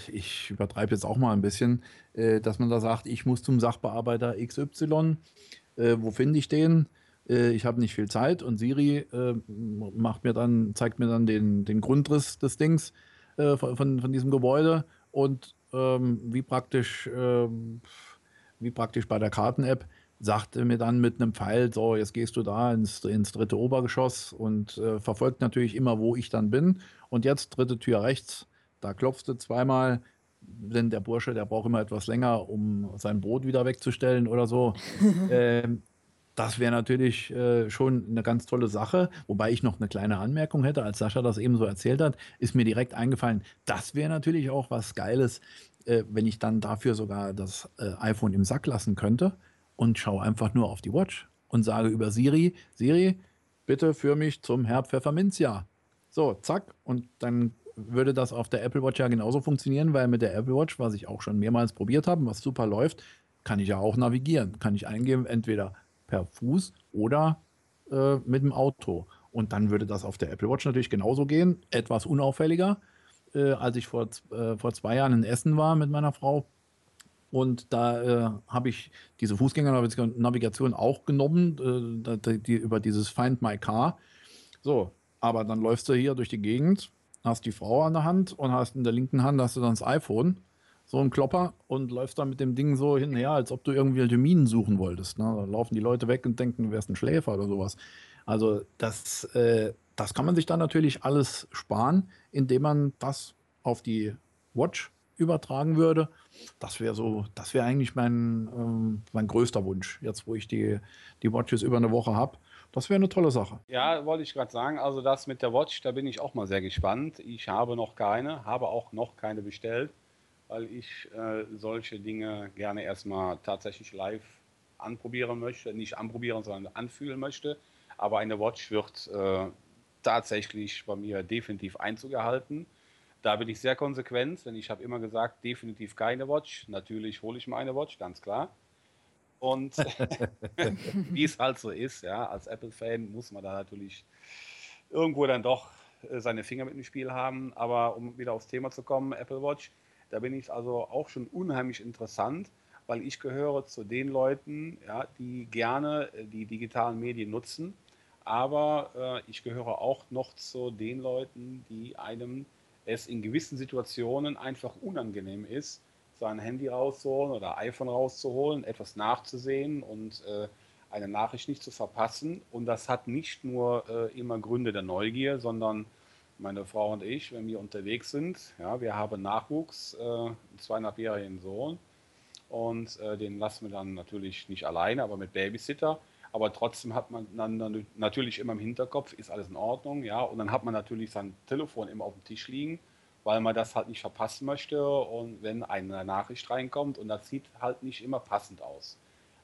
ich übertreibe jetzt auch mal ein bisschen, äh, dass man da sagt, ich muss zum Sachbearbeiter XY, äh, wo finde ich den? Äh, ich habe nicht viel Zeit und Siri äh, macht mir dann, zeigt mir dann den, den Grundriss des Dings von, von, diesem Gebäude und ähm, wie praktisch ähm, wie praktisch bei der Karten-App sagte mir dann mit einem Pfeil, so, jetzt gehst du da ins, ins dritte Obergeschoss und äh, verfolgt natürlich immer, wo ich dann bin. Und jetzt dritte Tür rechts, da klopfst du zweimal, denn der Bursche, der braucht immer etwas länger, um sein Brot wieder wegzustellen oder so. ähm, das wäre natürlich äh, schon eine ganz tolle Sache. Wobei ich noch eine kleine Anmerkung hätte, als Sascha das eben so erzählt hat, ist mir direkt eingefallen, das wäre natürlich auch was Geiles, äh, wenn ich dann dafür sogar das äh, iPhone im Sack lassen könnte und schaue einfach nur auf die Watch und sage über Siri, Siri, bitte führ mich zum Herr Pfefferminzia. So, zack, und dann würde das auf der Apple Watch ja genauso funktionieren, weil mit der Apple Watch, was ich auch schon mehrmals probiert habe, was super läuft, kann ich ja auch navigieren. Kann ich eingeben, entweder per Fuß oder äh, mit dem Auto. Und dann würde das auf der Apple Watch natürlich genauso gehen, etwas unauffälliger. Äh, als ich vor, äh, vor zwei Jahren in Essen war mit meiner Frau, und da äh, habe ich diese Fußgängernavigation auch genommen, äh, die, über dieses Find My Car. So, aber dann läufst du hier durch die Gegend, hast die Frau an der Hand und hast in der linken Hand hast du dann das iPhone, so ein Klopper und läufst dann mit dem Ding so hinher, als ob du irgendwie Minen suchen wolltest. Ne? Da laufen die Leute weg und denken, du wärst ein Schläfer oder sowas. Also das, äh, das kann man sich dann natürlich alles sparen, indem man das auf die Watch übertragen würde. Das wäre so, das wäre eigentlich mein, ähm, mein größter Wunsch, jetzt wo ich die, die Watches über eine Woche habe. Das wäre eine tolle Sache. Ja, wollte ich gerade sagen. Also das mit der Watch, da bin ich auch mal sehr gespannt. Ich habe noch keine, habe auch noch keine bestellt, weil ich äh, solche Dinge gerne erstmal tatsächlich live anprobieren möchte. Nicht anprobieren, sondern anfühlen möchte. Aber eine Watch wird äh, tatsächlich bei mir definitiv Einzug erhalten. Da bin ich sehr konsequent, denn ich habe immer gesagt, definitiv keine Watch. Natürlich hole ich mir eine Watch, ganz klar. Und wie es halt so ist, ja, als Apple-Fan muss man da natürlich irgendwo dann doch äh, seine Finger mit dem Spiel haben. Aber um wieder aufs Thema zu kommen, Apple Watch, da bin ich also auch schon unheimlich interessant, weil ich gehöre zu den Leuten, ja, die gerne äh, die digitalen Medien nutzen. Aber äh, ich gehöre auch noch zu den Leuten, die einem es in gewissen Situationen einfach unangenehm ist, sein Handy rauszuholen oder iPhone rauszuholen, etwas nachzusehen und äh, eine Nachricht nicht zu verpassen. Und das hat nicht nur äh, immer Gründe der Neugier, sondern meine Frau und ich, wenn wir unterwegs sind, ja, wir haben Nachwuchs, äh, einen zweieinhalbjährigen Sohn und äh, den lassen wir dann natürlich nicht alleine, aber mit Babysitter. Aber trotzdem hat man dann natürlich immer im Hinterkopf, ist alles in Ordnung, ja. Und dann hat man natürlich sein Telefon immer auf dem Tisch liegen, weil man das halt nicht verpassen möchte. Und wenn eine Nachricht reinkommt und das sieht halt nicht immer passend aus.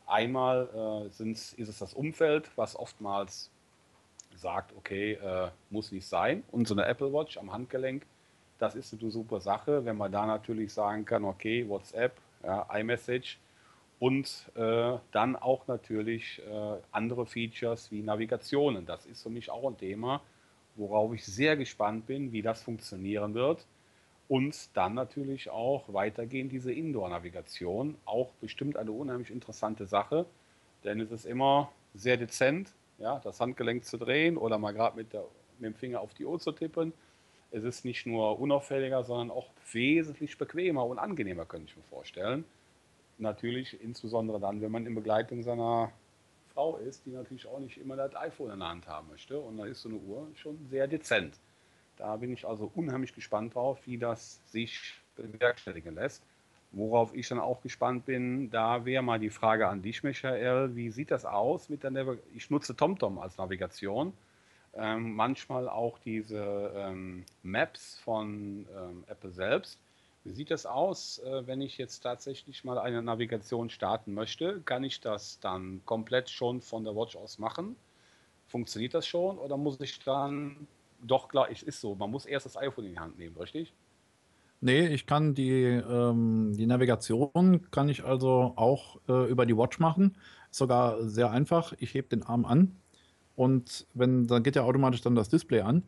Einmal äh, ist es das Umfeld, was oftmals sagt, okay, äh, muss nicht sein. Und so eine Apple Watch am Handgelenk, das ist eine super Sache, wenn man da natürlich sagen kann, okay, WhatsApp, ja, iMessage, und äh, dann auch natürlich äh, andere Features wie Navigationen. Das ist für mich auch ein Thema, worauf ich sehr gespannt bin, wie das funktionieren wird. Und dann natürlich auch weitergehend diese Indoor-Navigation. Auch bestimmt eine unheimlich interessante Sache, denn es ist immer sehr dezent, ja, das Handgelenk zu drehen oder mal gerade mit, mit dem Finger auf die Uhr zu tippen. Es ist nicht nur unauffälliger, sondern auch wesentlich bequemer und angenehmer, könnte ich mir vorstellen natürlich insbesondere dann, wenn man in Begleitung seiner Frau ist, die natürlich auch nicht immer das iPhone in der Hand haben möchte. Und da ist so eine Uhr schon sehr dezent. Da bin ich also unheimlich gespannt drauf, wie das sich bewerkstelligen lässt. Worauf ich dann auch gespannt bin, da wäre mal die Frage an dich, Michael. Wie sieht das aus mit der Navigation? Ich nutze TomTom als Navigation. Ähm, manchmal auch diese ähm, Maps von ähm, Apple selbst. Wie sieht das aus, äh, wenn ich jetzt tatsächlich mal eine Navigation starten möchte? Kann ich das dann komplett schon von der Watch aus machen? Funktioniert das schon oder muss ich dann, doch klar, es ist so, man muss erst das iPhone in die Hand nehmen, richtig? Nee, ich kann die, ähm, die Navigation kann ich also auch äh, über die Watch machen. Sogar sehr einfach. Ich hebe den Arm an und wenn, dann geht ja automatisch dann das Display an.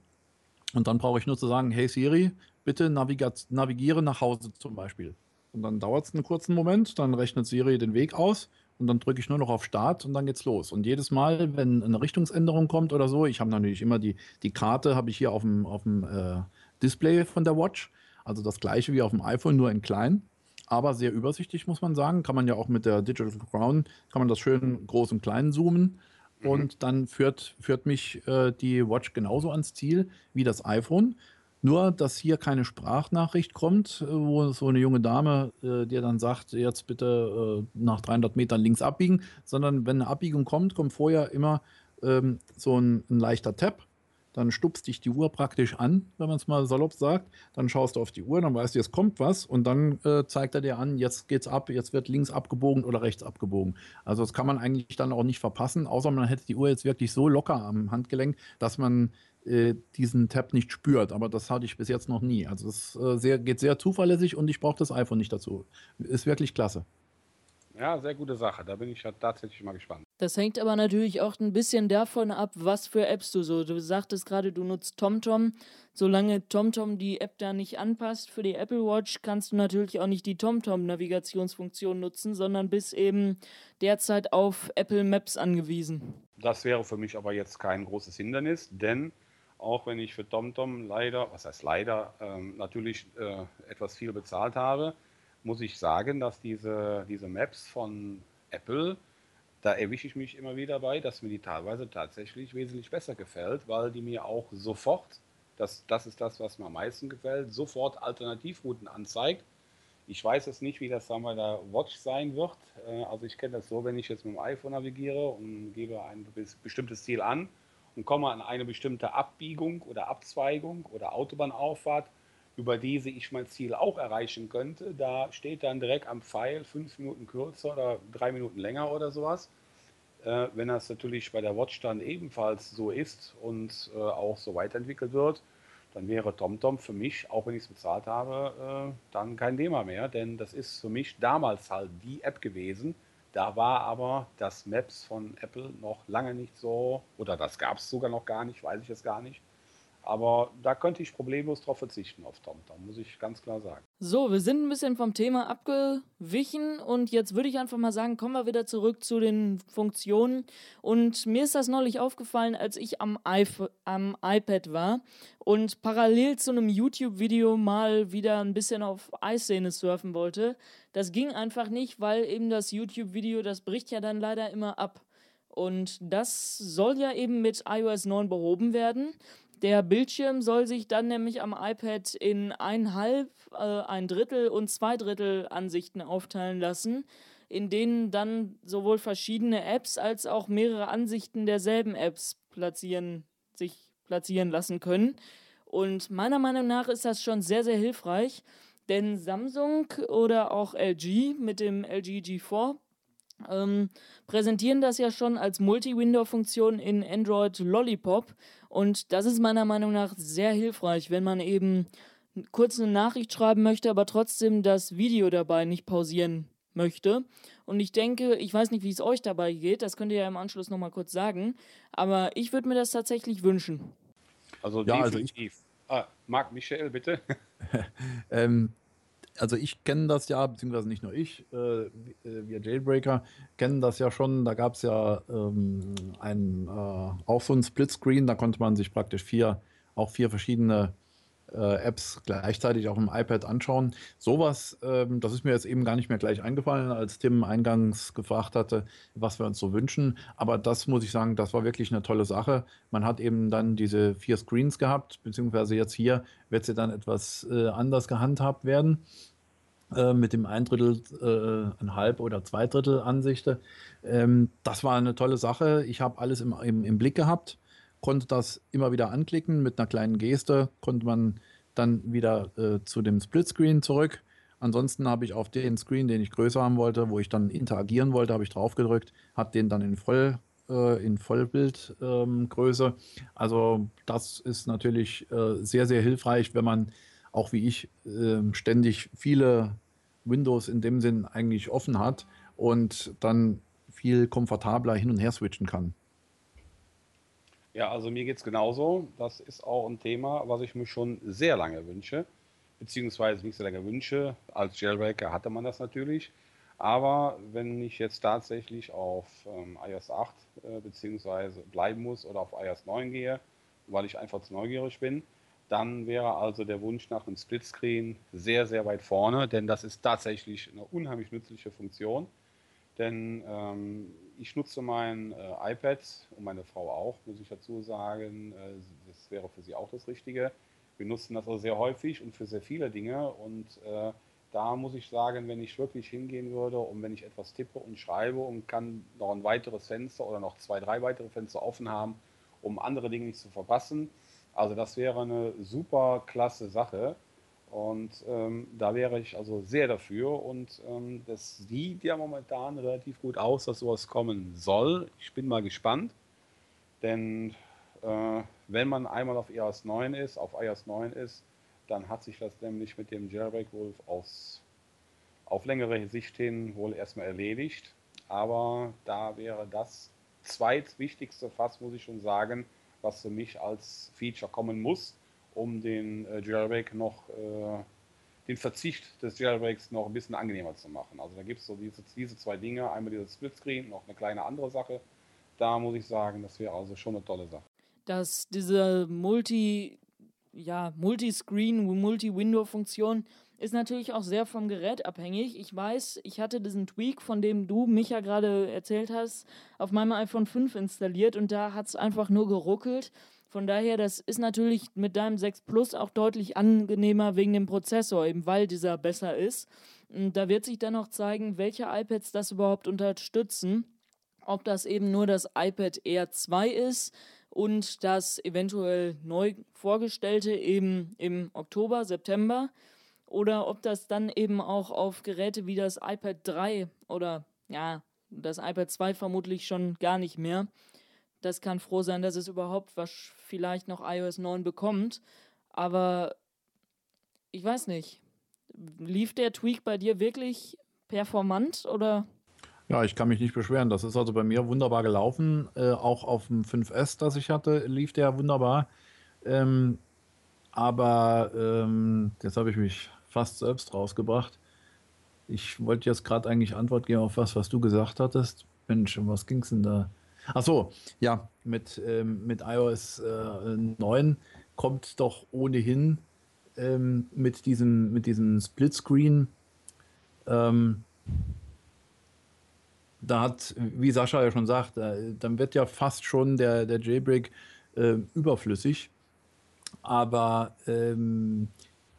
Und dann brauche ich nur zu sagen, hey Siri, bitte navigiere nach Hause zum Beispiel. Und dann dauert es einen kurzen Moment, dann rechnet Siri den Weg aus und dann drücke ich nur noch auf Start und dann geht's los. Und jedes Mal, wenn eine Richtungsänderung kommt oder so, ich habe natürlich immer die, die Karte, habe ich hier auf dem, auf dem äh, Display von der Watch. Also das gleiche wie auf dem iPhone, nur in klein. Aber sehr übersichtlich, muss man sagen. Kann man ja auch mit der Digital Crown, kann man das schön groß und klein zoomen. Mhm. Und dann führt, führt mich äh, die Watch genauso ans Ziel wie das iPhone. Nur, dass hier keine Sprachnachricht kommt, äh, wo so eine junge Dame äh, dir dann sagt, jetzt bitte äh, nach 300 Metern links abbiegen, sondern wenn eine Abbiegung kommt, kommt vorher immer ähm, so ein, ein leichter Tab dann stupst dich die Uhr praktisch an, wenn man es mal salopp sagt. Dann schaust du auf die Uhr, dann weißt du, jetzt kommt was und dann äh, zeigt er dir an, jetzt geht's ab, jetzt wird links abgebogen oder rechts abgebogen. Also das kann man eigentlich dann auch nicht verpassen, außer man hätte die Uhr jetzt wirklich so locker am Handgelenk, dass man äh, diesen Tab nicht spürt. Aber das hatte ich bis jetzt noch nie. Also es äh, sehr, geht sehr zuverlässig und ich brauche das iPhone nicht dazu. Ist wirklich klasse. Ja, sehr gute Sache. Da bin ich ja tatsächlich mal gespannt. Das hängt aber natürlich auch ein bisschen davon ab, was für Apps du so. Du sagtest gerade, du nutzt TomTom. Solange TomTom die App da nicht anpasst für die Apple Watch, kannst du natürlich auch nicht die TomTom-Navigationsfunktion nutzen, sondern bist eben derzeit auf Apple Maps angewiesen. Das wäre für mich aber jetzt kein großes Hindernis, denn auch wenn ich für TomTom leider, was heißt leider, ähm, natürlich äh, etwas viel bezahlt habe, muss ich sagen, dass diese, diese Maps von Apple da erwische ich mich immer wieder bei, dass mir die teilweise tatsächlich wesentlich besser gefällt, weil die mir auch sofort, das, das ist das, was mir am meisten gefällt, sofort Alternativrouten anzeigt. Ich weiß jetzt nicht, wie das dann bei der Watch sein wird. Äh, also ich kenne das so, wenn ich jetzt mit dem iPhone navigiere und gebe ein bestimmtes Ziel an und komme an eine bestimmte Abbiegung oder Abzweigung oder Autobahnauffahrt, über diese ich mein Ziel auch erreichen könnte. Da steht dann direkt am Pfeil fünf Minuten kürzer oder drei Minuten länger oder sowas. Äh, wenn das natürlich bei der Watch dann ebenfalls so ist und äh, auch so weiterentwickelt wird, dann wäre TomTom für mich, auch wenn ich es bezahlt habe, äh, dann kein Thema mehr. Denn das ist für mich damals halt die App gewesen. Da war aber das Maps von Apple noch lange nicht so, oder das gab es sogar noch gar nicht, weiß ich jetzt gar nicht. Aber da könnte ich problemlos drauf verzichten auf TomTom, muss ich ganz klar sagen. So, wir sind ein bisschen vom Thema abgewichen und jetzt würde ich einfach mal sagen, kommen wir wieder zurück zu den Funktionen. Und mir ist das neulich aufgefallen, als ich am, iP am iPad war und parallel zu einem YouTube-Video mal wieder ein bisschen auf Eiszene surfen wollte. Das ging einfach nicht, weil eben das YouTube-Video, das bricht ja dann leider immer ab. Und das soll ja eben mit iOS 9 behoben werden. Der Bildschirm soll sich dann nämlich am iPad in einhalb, äh, ein Drittel und zwei Drittel Ansichten aufteilen lassen, in denen dann sowohl verschiedene Apps als auch mehrere Ansichten derselben Apps platzieren, sich platzieren lassen können. Und meiner Meinung nach ist das schon sehr, sehr hilfreich, denn Samsung oder auch LG mit dem LG G4 ähm, präsentieren das ja schon als Multi-Window-Funktion in Android Lollipop. Und das ist meiner Meinung nach sehr hilfreich, wenn man eben kurz eine Nachricht schreiben möchte, aber trotzdem das Video dabei nicht pausieren möchte. Und ich denke, ich weiß nicht, wie es euch dabei geht, das könnt ihr ja im Anschluss nochmal kurz sagen, aber ich würde mir das tatsächlich wünschen. Also ja, definitiv. Also ich, ah, Marc Michael, bitte. ähm, also ich kenne das ja, beziehungsweise nicht nur ich, äh, wir Jailbreaker kennen das ja schon. Da gab es ja ähm, ein, äh, auch so ein Splitscreen, da konnte man sich praktisch vier, auch vier verschiedene äh, Apps gleichzeitig auf dem iPad anschauen. Sowas, ähm, das ist mir jetzt eben gar nicht mehr gleich eingefallen, als Tim eingangs gefragt hatte, was wir uns so wünschen. Aber das muss ich sagen, das war wirklich eine tolle Sache. Man hat eben dann diese vier Screens gehabt, beziehungsweise jetzt hier wird sie dann etwas äh, anders gehandhabt werden äh, mit dem ein Drittel, äh, ein Halb oder zwei Drittel Ansichte. Ähm, das war eine tolle Sache. Ich habe alles im, im, im Blick gehabt konnte das immer wieder anklicken. Mit einer kleinen Geste konnte man dann wieder äh, zu dem Splitscreen zurück. Ansonsten habe ich auf den Screen, den ich größer haben wollte, wo ich dann interagieren wollte, habe ich drauf gedrückt, hat den dann in Voll äh, in Vollbildgröße. Ähm, also das ist natürlich äh, sehr, sehr hilfreich, wenn man auch wie ich ähm, ständig viele Windows in dem Sinn eigentlich offen hat und dann viel komfortabler hin und her switchen kann. Ja, also mir geht es genauso. Das ist auch ein Thema, was ich mir schon sehr lange wünsche. Beziehungsweise nicht so lange wünsche. Als Jailbreaker hatte man das natürlich. Aber wenn ich jetzt tatsächlich auf ähm, iOS 8 äh, beziehungsweise bleiben muss oder auf iOS 9 gehe, weil ich einfach zu neugierig bin, dann wäre also der Wunsch nach einem Splitscreen sehr, sehr weit vorne, denn das ist tatsächlich eine unheimlich nützliche Funktion. Denn ähm, ich nutze mein äh, iPad und meine Frau auch, muss ich dazu sagen. Äh, das wäre für sie auch das Richtige. Wir nutzen das also sehr häufig und für sehr viele Dinge. Und äh, da muss ich sagen, wenn ich wirklich hingehen würde und wenn ich etwas tippe und schreibe und kann noch ein weiteres Fenster oder noch zwei, drei weitere Fenster offen haben, um andere Dinge nicht zu verpassen. Also das wäre eine super klasse Sache. Und ähm, da wäre ich also sehr dafür. Und ähm, das sieht ja momentan relativ gut aus, dass sowas kommen soll. Ich bin mal gespannt. Denn äh, wenn man einmal auf iOS 9 ist, auf iOS 9 ist, dann hat sich das nämlich mit dem Jailbreak wohl aufs, auf längere Sicht hin wohl erstmal erledigt. Aber da wäre das zweitwichtigste fast, muss ich schon sagen, was für mich als Feature kommen muss um den äh, Jailbreak noch, äh, den Verzicht des Jailbreaks noch ein bisschen angenehmer zu machen. Also da gibt es so diese, diese zwei Dinge, einmal dieses Splitscreen, noch eine kleine andere Sache. Da muss ich sagen, das wäre also schon eine tolle Sache. Dass diese Multi, ja, Multiscreen, Multi-Window-Funktion ist natürlich auch sehr vom Gerät abhängig. Ich weiß, ich hatte diesen Tweak, von dem du mich ja gerade erzählt hast, auf meinem iPhone 5 installiert und da hat es einfach nur geruckelt. Von daher, das ist natürlich mit deinem 6 Plus auch deutlich angenehmer wegen dem Prozessor, eben weil dieser besser ist. Und da wird sich dann auch zeigen, welche iPads das überhaupt unterstützen. Ob das eben nur das iPad Air 2 ist und das eventuell neu vorgestellte eben im Oktober, September oder ob das dann eben auch auf Geräte wie das iPad 3 oder ja, das iPad 2 vermutlich schon gar nicht mehr. Das kann froh sein, dass es überhaupt was vielleicht noch iOS 9 bekommt. Aber ich weiß nicht. Lief der Tweak bei dir wirklich performant oder? Ja, ich kann mich nicht beschweren. Das ist also bei mir wunderbar gelaufen. Äh, auch auf dem 5S, das ich hatte, lief der wunderbar. Ähm, aber ähm, jetzt habe ich mich fast selbst rausgebracht. Ich wollte jetzt gerade eigentlich Antwort geben auf was, was du gesagt hattest. Mensch, um was ging es denn da? Ach so, ja, mit, ähm, mit iOS äh, 9 kommt doch ohnehin ähm, mit diesem, mit diesem Splitscreen. Ähm, da hat, wie Sascha ja schon sagt, äh, dann wird ja fast schon der, der Jailbreak äh, überflüssig. Aber ähm,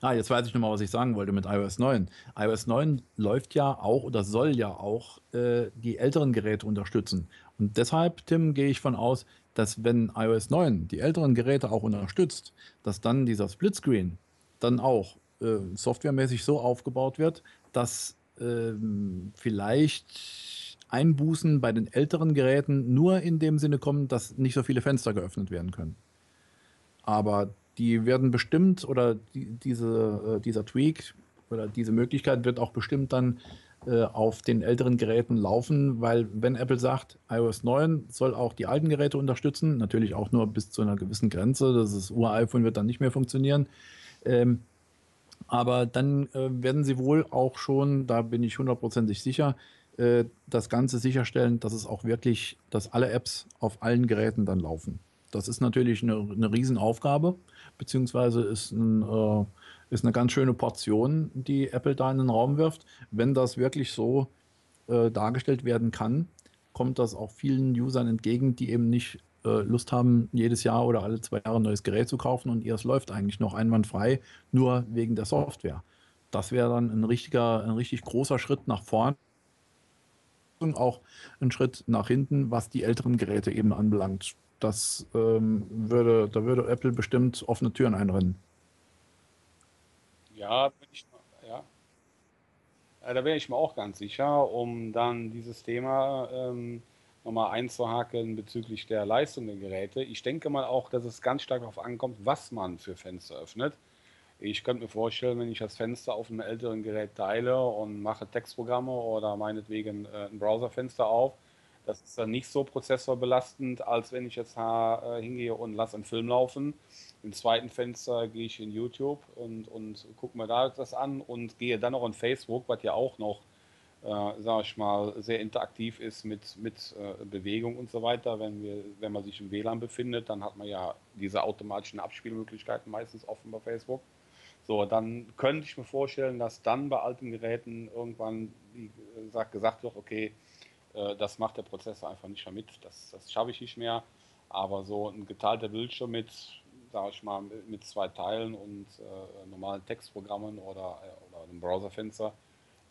Ah, jetzt weiß ich nochmal, was ich sagen wollte mit iOS 9. iOS 9 läuft ja auch oder soll ja auch äh, die älteren Geräte unterstützen. Und deshalb, Tim, gehe ich von aus, dass wenn iOS 9 die älteren Geräte auch unterstützt, dass dann dieser Splitscreen dann auch äh, softwaremäßig so aufgebaut wird, dass äh, vielleicht Einbußen bei den älteren Geräten nur in dem Sinne kommen, dass nicht so viele Fenster geöffnet werden können. Aber die werden bestimmt oder die, diese, äh, dieser Tweak oder diese Möglichkeit wird auch bestimmt dann äh, auf den älteren Geräten laufen, weil wenn Apple sagt, iOS 9 soll auch die alten Geräte unterstützen, natürlich auch nur bis zu einer gewissen Grenze, das Ur-iPhone wird dann nicht mehr funktionieren. Ähm, aber dann äh, werden sie wohl auch schon, da bin ich hundertprozentig sicher, äh, das Ganze sicherstellen, dass es auch wirklich, dass alle Apps auf allen Geräten dann laufen. Das ist natürlich eine, eine Riesenaufgabe, beziehungsweise ist, ein, äh, ist eine ganz schöne Portion, die Apple da in den Raum wirft. Wenn das wirklich so äh, dargestellt werden kann, kommt das auch vielen Usern entgegen, die eben nicht äh, Lust haben, jedes Jahr oder alle zwei Jahre ein neues Gerät zu kaufen und ihr es läuft eigentlich noch einwandfrei, nur wegen der Software. Das wäre dann ein richtiger, ein richtig großer Schritt nach vorn und auch ein Schritt nach hinten, was die älteren Geräte eben anbelangt. Das ähm, würde, da würde Apple bestimmt offene Türen einrennen. Ja, bin ich, ja. da wäre ich mir auch ganz sicher, um dann dieses Thema ähm, nochmal einzuhaken bezüglich der Leistung der Geräte. Ich denke mal auch, dass es ganz stark darauf ankommt, was man für Fenster öffnet. Ich könnte mir vorstellen, wenn ich das Fenster auf einem älteren Gerät teile und mache Textprogramme oder meinetwegen äh, ein Browserfenster auf, das ist dann nicht so prozessorbelastend, als wenn ich jetzt äh, hingehe und lasse einen Film laufen. Im zweiten Fenster gehe ich in YouTube und, und gucke mir da das an und gehe dann noch in Facebook, was ja auch noch, äh, sage ich mal, sehr interaktiv ist mit, mit äh, Bewegung und so weiter. Wenn, wir, wenn man sich im WLAN befindet, dann hat man ja diese automatischen Abspielmöglichkeiten meistens offen bei Facebook. So, dann könnte ich mir vorstellen, dass dann bei alten Geräten irgendwann wie gesagt, wird, okay, äh, das macht der Prozessor einfach nicht mehr mit. Das, das schaffe ich nicht mehr. Aber so ein geteilter Bildschirm mit, sage ich mal, mit zwei Teilen und äh, normalen Textprogrammen oder, äh, oder einem Browserfenster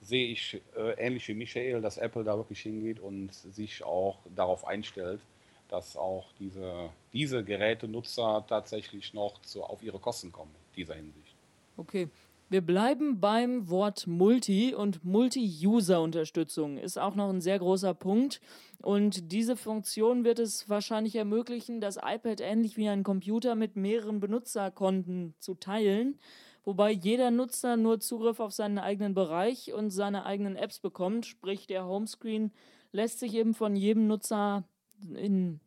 sehe ich äh, ähnlich wie Michael, dass Apple da wirklich hingeht und sich auch darauf einstellt, dass auch diese, diese Gerätenutzer tatsächlich noch zu, auf ihre Kosten kommen in dieser Hinsicht. Okay, wir bleiben beim Wort Multi und Multi-User-Unterstützung ist auch noch ein sehr großer Punkt. Und diese Funktion wird es wahrscheinlich ermöglichen, das iPad ähnlich wie ein Computer mit mehreren Benutzerkonten zu teilen, wobei jeder Nutzer nur Zugriff auf seinen eigenen Bereich und seine eigenen Apps bekommt. Sprich, der Homescreen lässt sich eben von jedem Nutzer in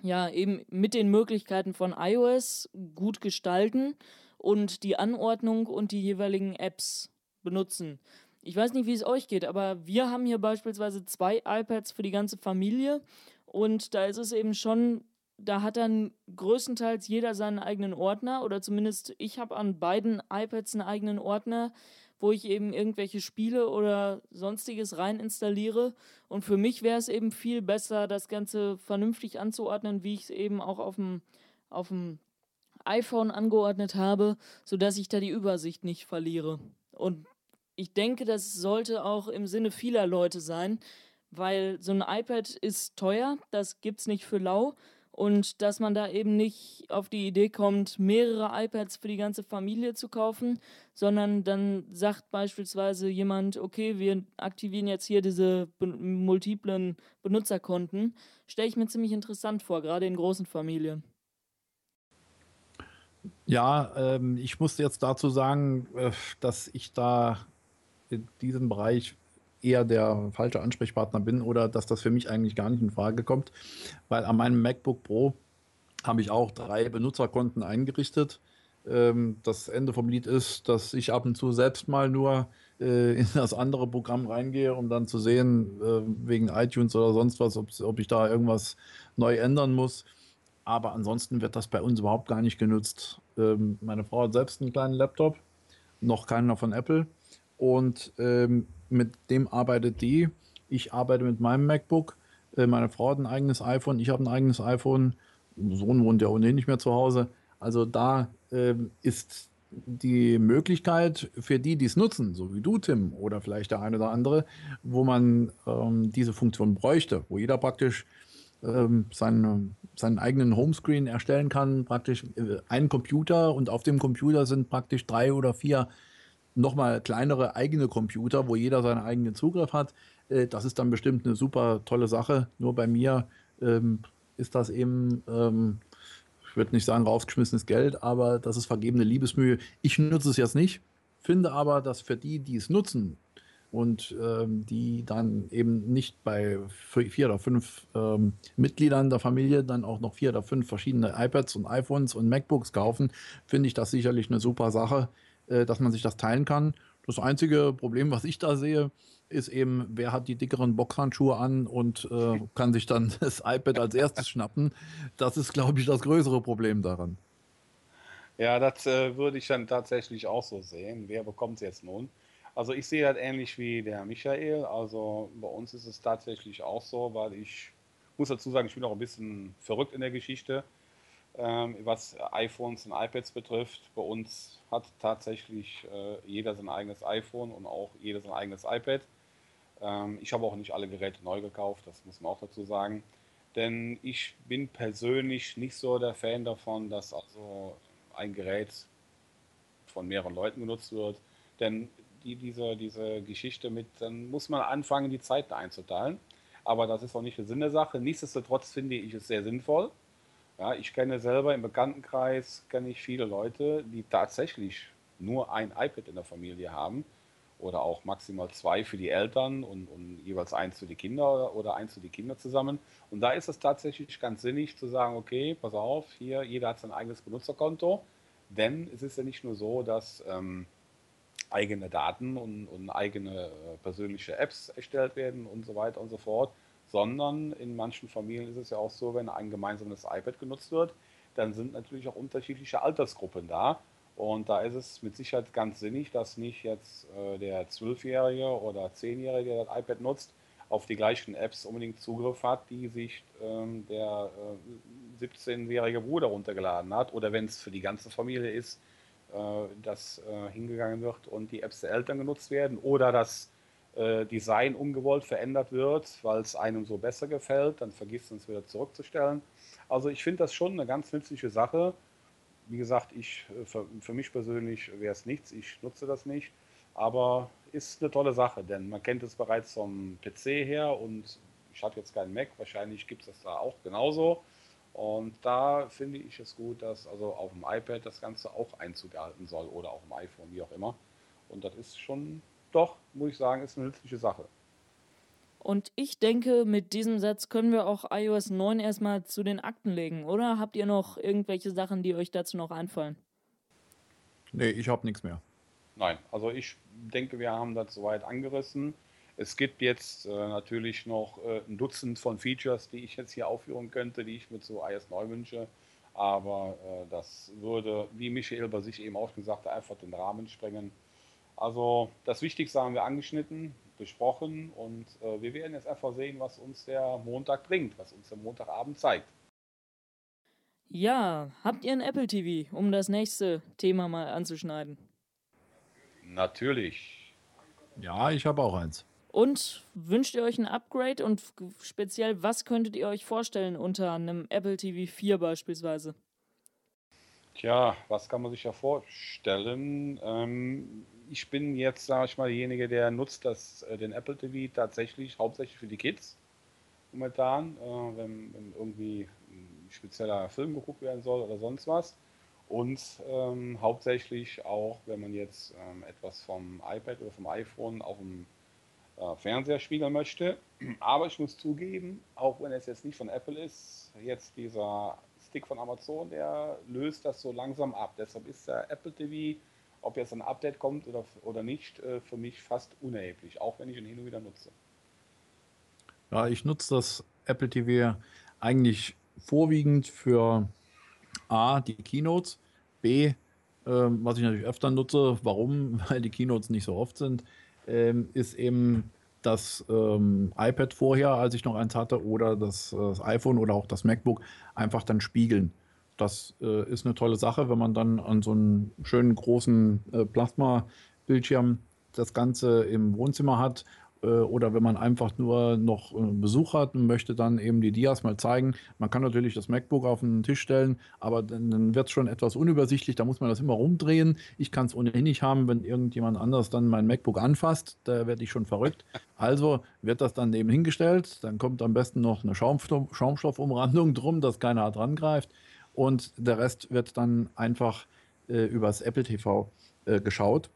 ja, eben mit den Möglichkeiten von iOS gut gestalten und die Anordnung und die jeweiligen Apps benutzen. Ich weiß nicht, wie es euch geht, aber wir haben hier beispielsweise zwei iPads für die ganze Familie und da ist es eben schon, da hat dann größtenteils jeder seinen eigenen Ordner oder zumindest ich habe an beiden iPads einen eigenen Ordner, wo ich eben irgendwelche Spiele oder sonstiges rein installiere. Und für mich wäre es eben viel besser, das Ganze vernünftig anzuordnen, wie ich es eben auch auf dem, auf dem iPhone angeordnet habe, sodass ich da die Übersicht nicht verliere. Und ich denke, das sollte auch im Sinne vieler Leute sein, weil so ein iPad ist teuer, das gibt es nicht für lau und dass man da eben nicht auf die Idee kommt, mehrere iPads für die ganze Familie zu kaufen, sondern dann sagt beispielsweise jemand, okay, wir aktivieren jetzt hier diese be multiplen Benutzerkonten, stelle ich mir ziemlich interessant vor, gerade in großen Familien. Ja, ähm, ich muss jetzt dazu sagen, äh, dass ich da in diesem Bereich eher der falsche Ansprechpartner bin oder dass das für mich eigentlich gar nicht in Frage kommt, weil an meinem MacBook Pro habe ich auch drei Benutzerkonten eingerichtet. Ähm, das Ende vom Lied ist, dass ich ab und zu selbst mal nur äh, in das andere Programm reingehe, um dann zu sehen, äh, wegen iTunes oder sonst was, ob ich da irgendwas neu ändern muss. Aber ansonsten wird das bei uns überhaupt gar nicht genutzt. Ähm, meine Frau hat selbst einen kleinen Laptop, noch keiner von Apple. Und ähm, mit dem arbeitet die. Ich arbeite mit meinem MacBook. Äh, meine Frau hat ein eigenes iPhone, ich habe ein eigenes iPhone. Sohn wohnt ja ohnehin nicht mehr zu Hause. Also da äh, ist die Möglichkeit für die, die es nutzen, so wie du, Tim, oder vielleicht der eine oder andere, wo man ähm, diese Funktion bräuchte, wo jeder praktisch ähm, seinen, seinen eigenen Homescreen erstellen kann, praktisch äh, einen Computer und auf dem Computer sind praktisch drei oder vier nochmal kleinere eigene Computer, wo jeder seinen eigenen Zugriff hat. Äh, das ist dann bestimmt eine super tolle Sache. Nur bei mir ähm, ist das eben, ähm, ich würde nicht sagen rausgeschmissenes Geld, aber das ist vergebene Liebesmühe. Ich nutze es jetzt nicht, finde aber, dass für die, die es nutzen und ähm, die dann eben nicht bei vier oder fünf ähm, Mitgliedern der Familie dann auch noch vier oder fünf verschiedene iPads und iPhones und MacBooks kaufen, finde ich das sicherlich eine super Sache äh, dass man sich das teilen kann. Das einzige Problem, was ich da sehe, ist eben, wer hat die dickeren Boxhandschuhe an und äh, kann sich dann das iPad als erstes schnappen. Das ist, glaube ich, das größere Problem daran. Ja, das äh, würde ich dann tatsächlich auch so sehen. Wer bekommt es jetzt nun? Also ich sehe das ähnlich wie der Michael. Also bei uns ist es tatsächlich auch so, weil ich muss dazu sagen, ich bin auch ein bisschen verrückt in der Geschichte ähm, was iPhones und iPads betrifft. Bei uns hat tatsächlich äh, jeder sein eigenes iPhone und auch jeder sein eigenes iPad. Ähm, ich habe auch nicht alle Geräte neu gekauft, das muss man auch dazu sagen. Denn ich bin persönlich nicht so der Fan davon, dass also ein Gerät von mehreren Leuten genutzt wird. Denn die, diese, diese Geschichte mit, dann muss man anfangen, die Zeiten einzuteilen. Aber das ist auch nicht der Sinn der Sache. Nichtsdestotrotz finde ich es sehr sinnvoll, ja, ich kenne selber im Bekanntenkreis kenne ich viele Leute, die tatsächlich nur ein iPad in der Familie haben oder auch maximal zwei für die Eltern und, und jeweils eins für die Kinder oder eins für die Kinder zusammen. Und da ist es tatsächlich ganz sinnig zu sagen, okay, pass auf, hier jeder hat sein eigenes Benutzerkonto, denn es ist ja nicht nur so, dass ähm, eigene Daten und, und eigene äh, persönliche Apps erstellt werden und so weiter und so fort, sondern in manchen Familien ist es ja auch so, wenn ein gemeinsames iPad genutzt wird, dann sind natürlich auch unterschiedliche Altersgruppen da. Und da ist es mit Sicherheit ganz sinnig, dass nicht jetzt äh, der Zwölfjährige oder Zehnjährige, der das iPad nutzt, auf die gleichen Apps unbedingt Zugriff hat, die sich ähm, der äh, 17-jährige Bruder runtergeladen hat. Oder wenn es für die ganze Familie ist, dass äh, hingegangen wird und die Apps der Eltern genutzt werden. Oder dass äh, Design ungewollt verändert wird, weil es einem so besser gefällt, dann vergisst man es wieder zurückzustellen. Also ich finde das schon eine ganz nützliche Sache. Wie gesagt, ich, äh, für, für mich persönlich wäre es nichts, ich nutze das nicht, aber ist eine tolle Sache, denn man kennt es bereits vom PC her und ich habe jetzt keinen Mac, wahrscheinlich gibt es das da auch genauso. Und da finde ich es gut, dass also auf dem iPad das Ganze auch Einzug erhalten soll oder auf dem iPhone, wie auch immer. Und das ist schon doch, muss ich sagen, ist eine nützliche Sache. Und ich denke, mit diesem Satz können wir auch iOS 9 erstmal zu den Akten legen, oder? Habt ihr noch irgendwelche Sachen, die euch dazu noch einfallen? Nee, ich habe nichts mehr. Nein, also ich denke, wir haben das soweit angerissen. Es gibt jetzt äh, natürlich noch äh, ein Dutzend von Features, die ich jetzt hier aufführen könnte, die ich mir zu iOS 9 wünsche. Aber äh, das würde, wie Michael bei sich eben auch gesagt hat, einfach den Rahmen sprengen. Also das Wichtigste haben wir angeschnitten, besprochen und äh, wir werden jetzt einfach sehen, was uns der Montag bringt, was uns der Montagabend zeigt. Ja, habt ihr ein Apple TV, um das nächste Thema mal anzuschneiden? Natürlich. Ja, ich habe auch eins. Und wünscht ihr euch ein Upgrade und speziell, was könntet ihr euch vorstellen unter einem Apple TV 4 beispielsweise? Tja, was kann man sich da vorstellen? Ähm, ich bin jetzt, sage ich mal, derjenige, der nutzt das, äh, den Apple TV tatsächlich hauptsächlich für die Kids momentan, äh, wenn, wenn, irgendwie ein spezieller Film geguckt werden soll oder sonst was. Und ähm, hauptsächlich auch, wenn man jetzt ähm, etwas vom iPad oder vom iPhone auf dem Fernseher spiegeln möchte. Aber ich muss zugeben, auch wenn es jetzt nicht von Apple ist, jetzt dieser Stick von Amazon, der löst das so langsam ab. Deshalb ist der Apple TV, ob jetzt ein Update kommt oder, oder nicht, äh, für mich fast unerheblich, auch wenn ich ihn hin und wieder nutze. Ja, ich nutze das Apple TV eigentlich vorwiegend für A, die Keynotes, B, äh, was ich natürlich öfter nutze, warum? Weil die Keynotes nicht so oft sind, ähm, ist eben das ähm, iPad vorher, als ich noch eins hatte, oder das, das, iPhone oder auch das MacBook einfach dann spiegeln. Das äh, ist eine tolle Sache, wenn man dann an so einem schönen großen äh, Plasma-Bildschirm das Ganze im Wohnzimmer hat äh, oder wenn man einfach nur noch äh, Besuch hat und möchte dann eben die Dias mal zeigen. Man kann natürlich das MacBook auf den Tisch stellen, aber dann, wird es schon etwas unübersichtlich. Da muss man das immer rumdrehen. Ich kann es ohnehin nicht haben, wenn irgendjemand anders dann mein MacBook anfasst. Da werde ich schon verrückt. Also wird das dann eben hingestellt. Dann kommt am besten noch eine Schaumstoff, Schaumstoffumrandung drum, dass keiner dran greift. Und der Rest wird dann einfach äh, übers Apple TV äh, geschaut,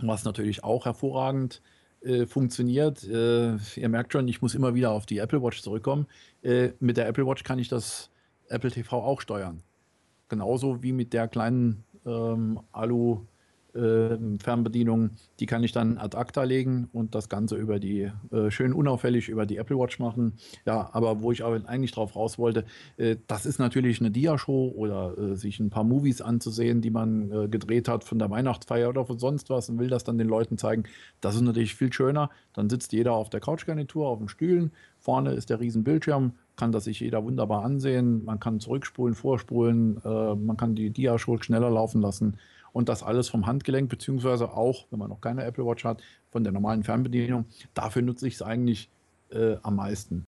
was natürlich auch hervorragend ist äh, funktioniert. Äh, ihr merkt schon, ich muss immer wieder auf die Apple Watch zurückkommen. Äh, mit der Apple Watch kann ich das Apple TV auch steuern. Genauso wie mit der kleinen ähm, Alu Fernbedienung, die kann ich dann ad acta legen und das Ganze über die, äh, schön unauffällig über die Apple Watch machen. Ja, aber wo ich aber eigentlich drauf raus wollte, äh, das ist natürlich eine Dia-Show oder äh, sich ein paar Movies anzusehen, die man äh, gedreht hat von der Weihnachtsfeier oder von sonst was und will das dann den Leuten zeigen. Das ist natürlich viel schöner. Dann sitzt jeder auf der Couchgarnitur, auf den Stühlen. Vorne ist der riesen Bildschirm, kann das sich jeder wunderbar ansehen. Man kann zurückspulen, vorspulen, äh, man kann die Dia-Show schneller laufen lassen und das alles vom Handgelenk, beziehungsweise auch, wenn man noch keine Apple Watch hat, von der normalen Fernbedienung. Dafür nutze ich es eigentlich äh, am meisten.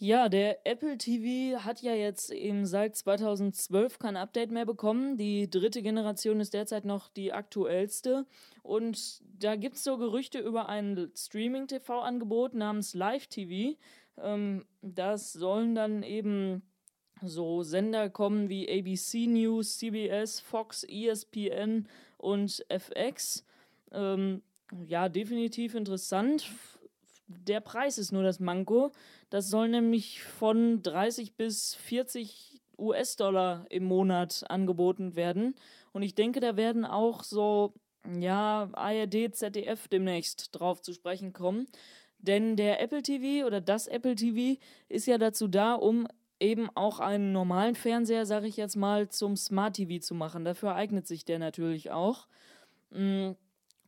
Ja, der Apple TV hat ja jetzt eben seit 2012 kein Update mehr bekommen. Die dritte Generation ist derzeit noch die aktuellste. Und da gibt es so Gerüchte über ein Streaming-TV-Angebot namens Live TV. Ähm, das sollen dann eben so Sender kommen wie ABC News, CBS, Fox, ESPN und FX. Ähm, ja, definitiv interessant. Der Preis ist nur das Manko. Das soll nämlich von 30 bis 40 US-Dollar im Monat angeboten werden. Und ich denke, da werden auch so, ja, ARD, ZDF demnächst drauf zu sprechen kommen. Denn der Apple TV oder das Apple TV ist ja dazu da, um eben auch einen normalen Fernseher, sage ich jetzt mal, zum Smart TV zu machen. Dafür eignet sich der natürlich auch. Mm,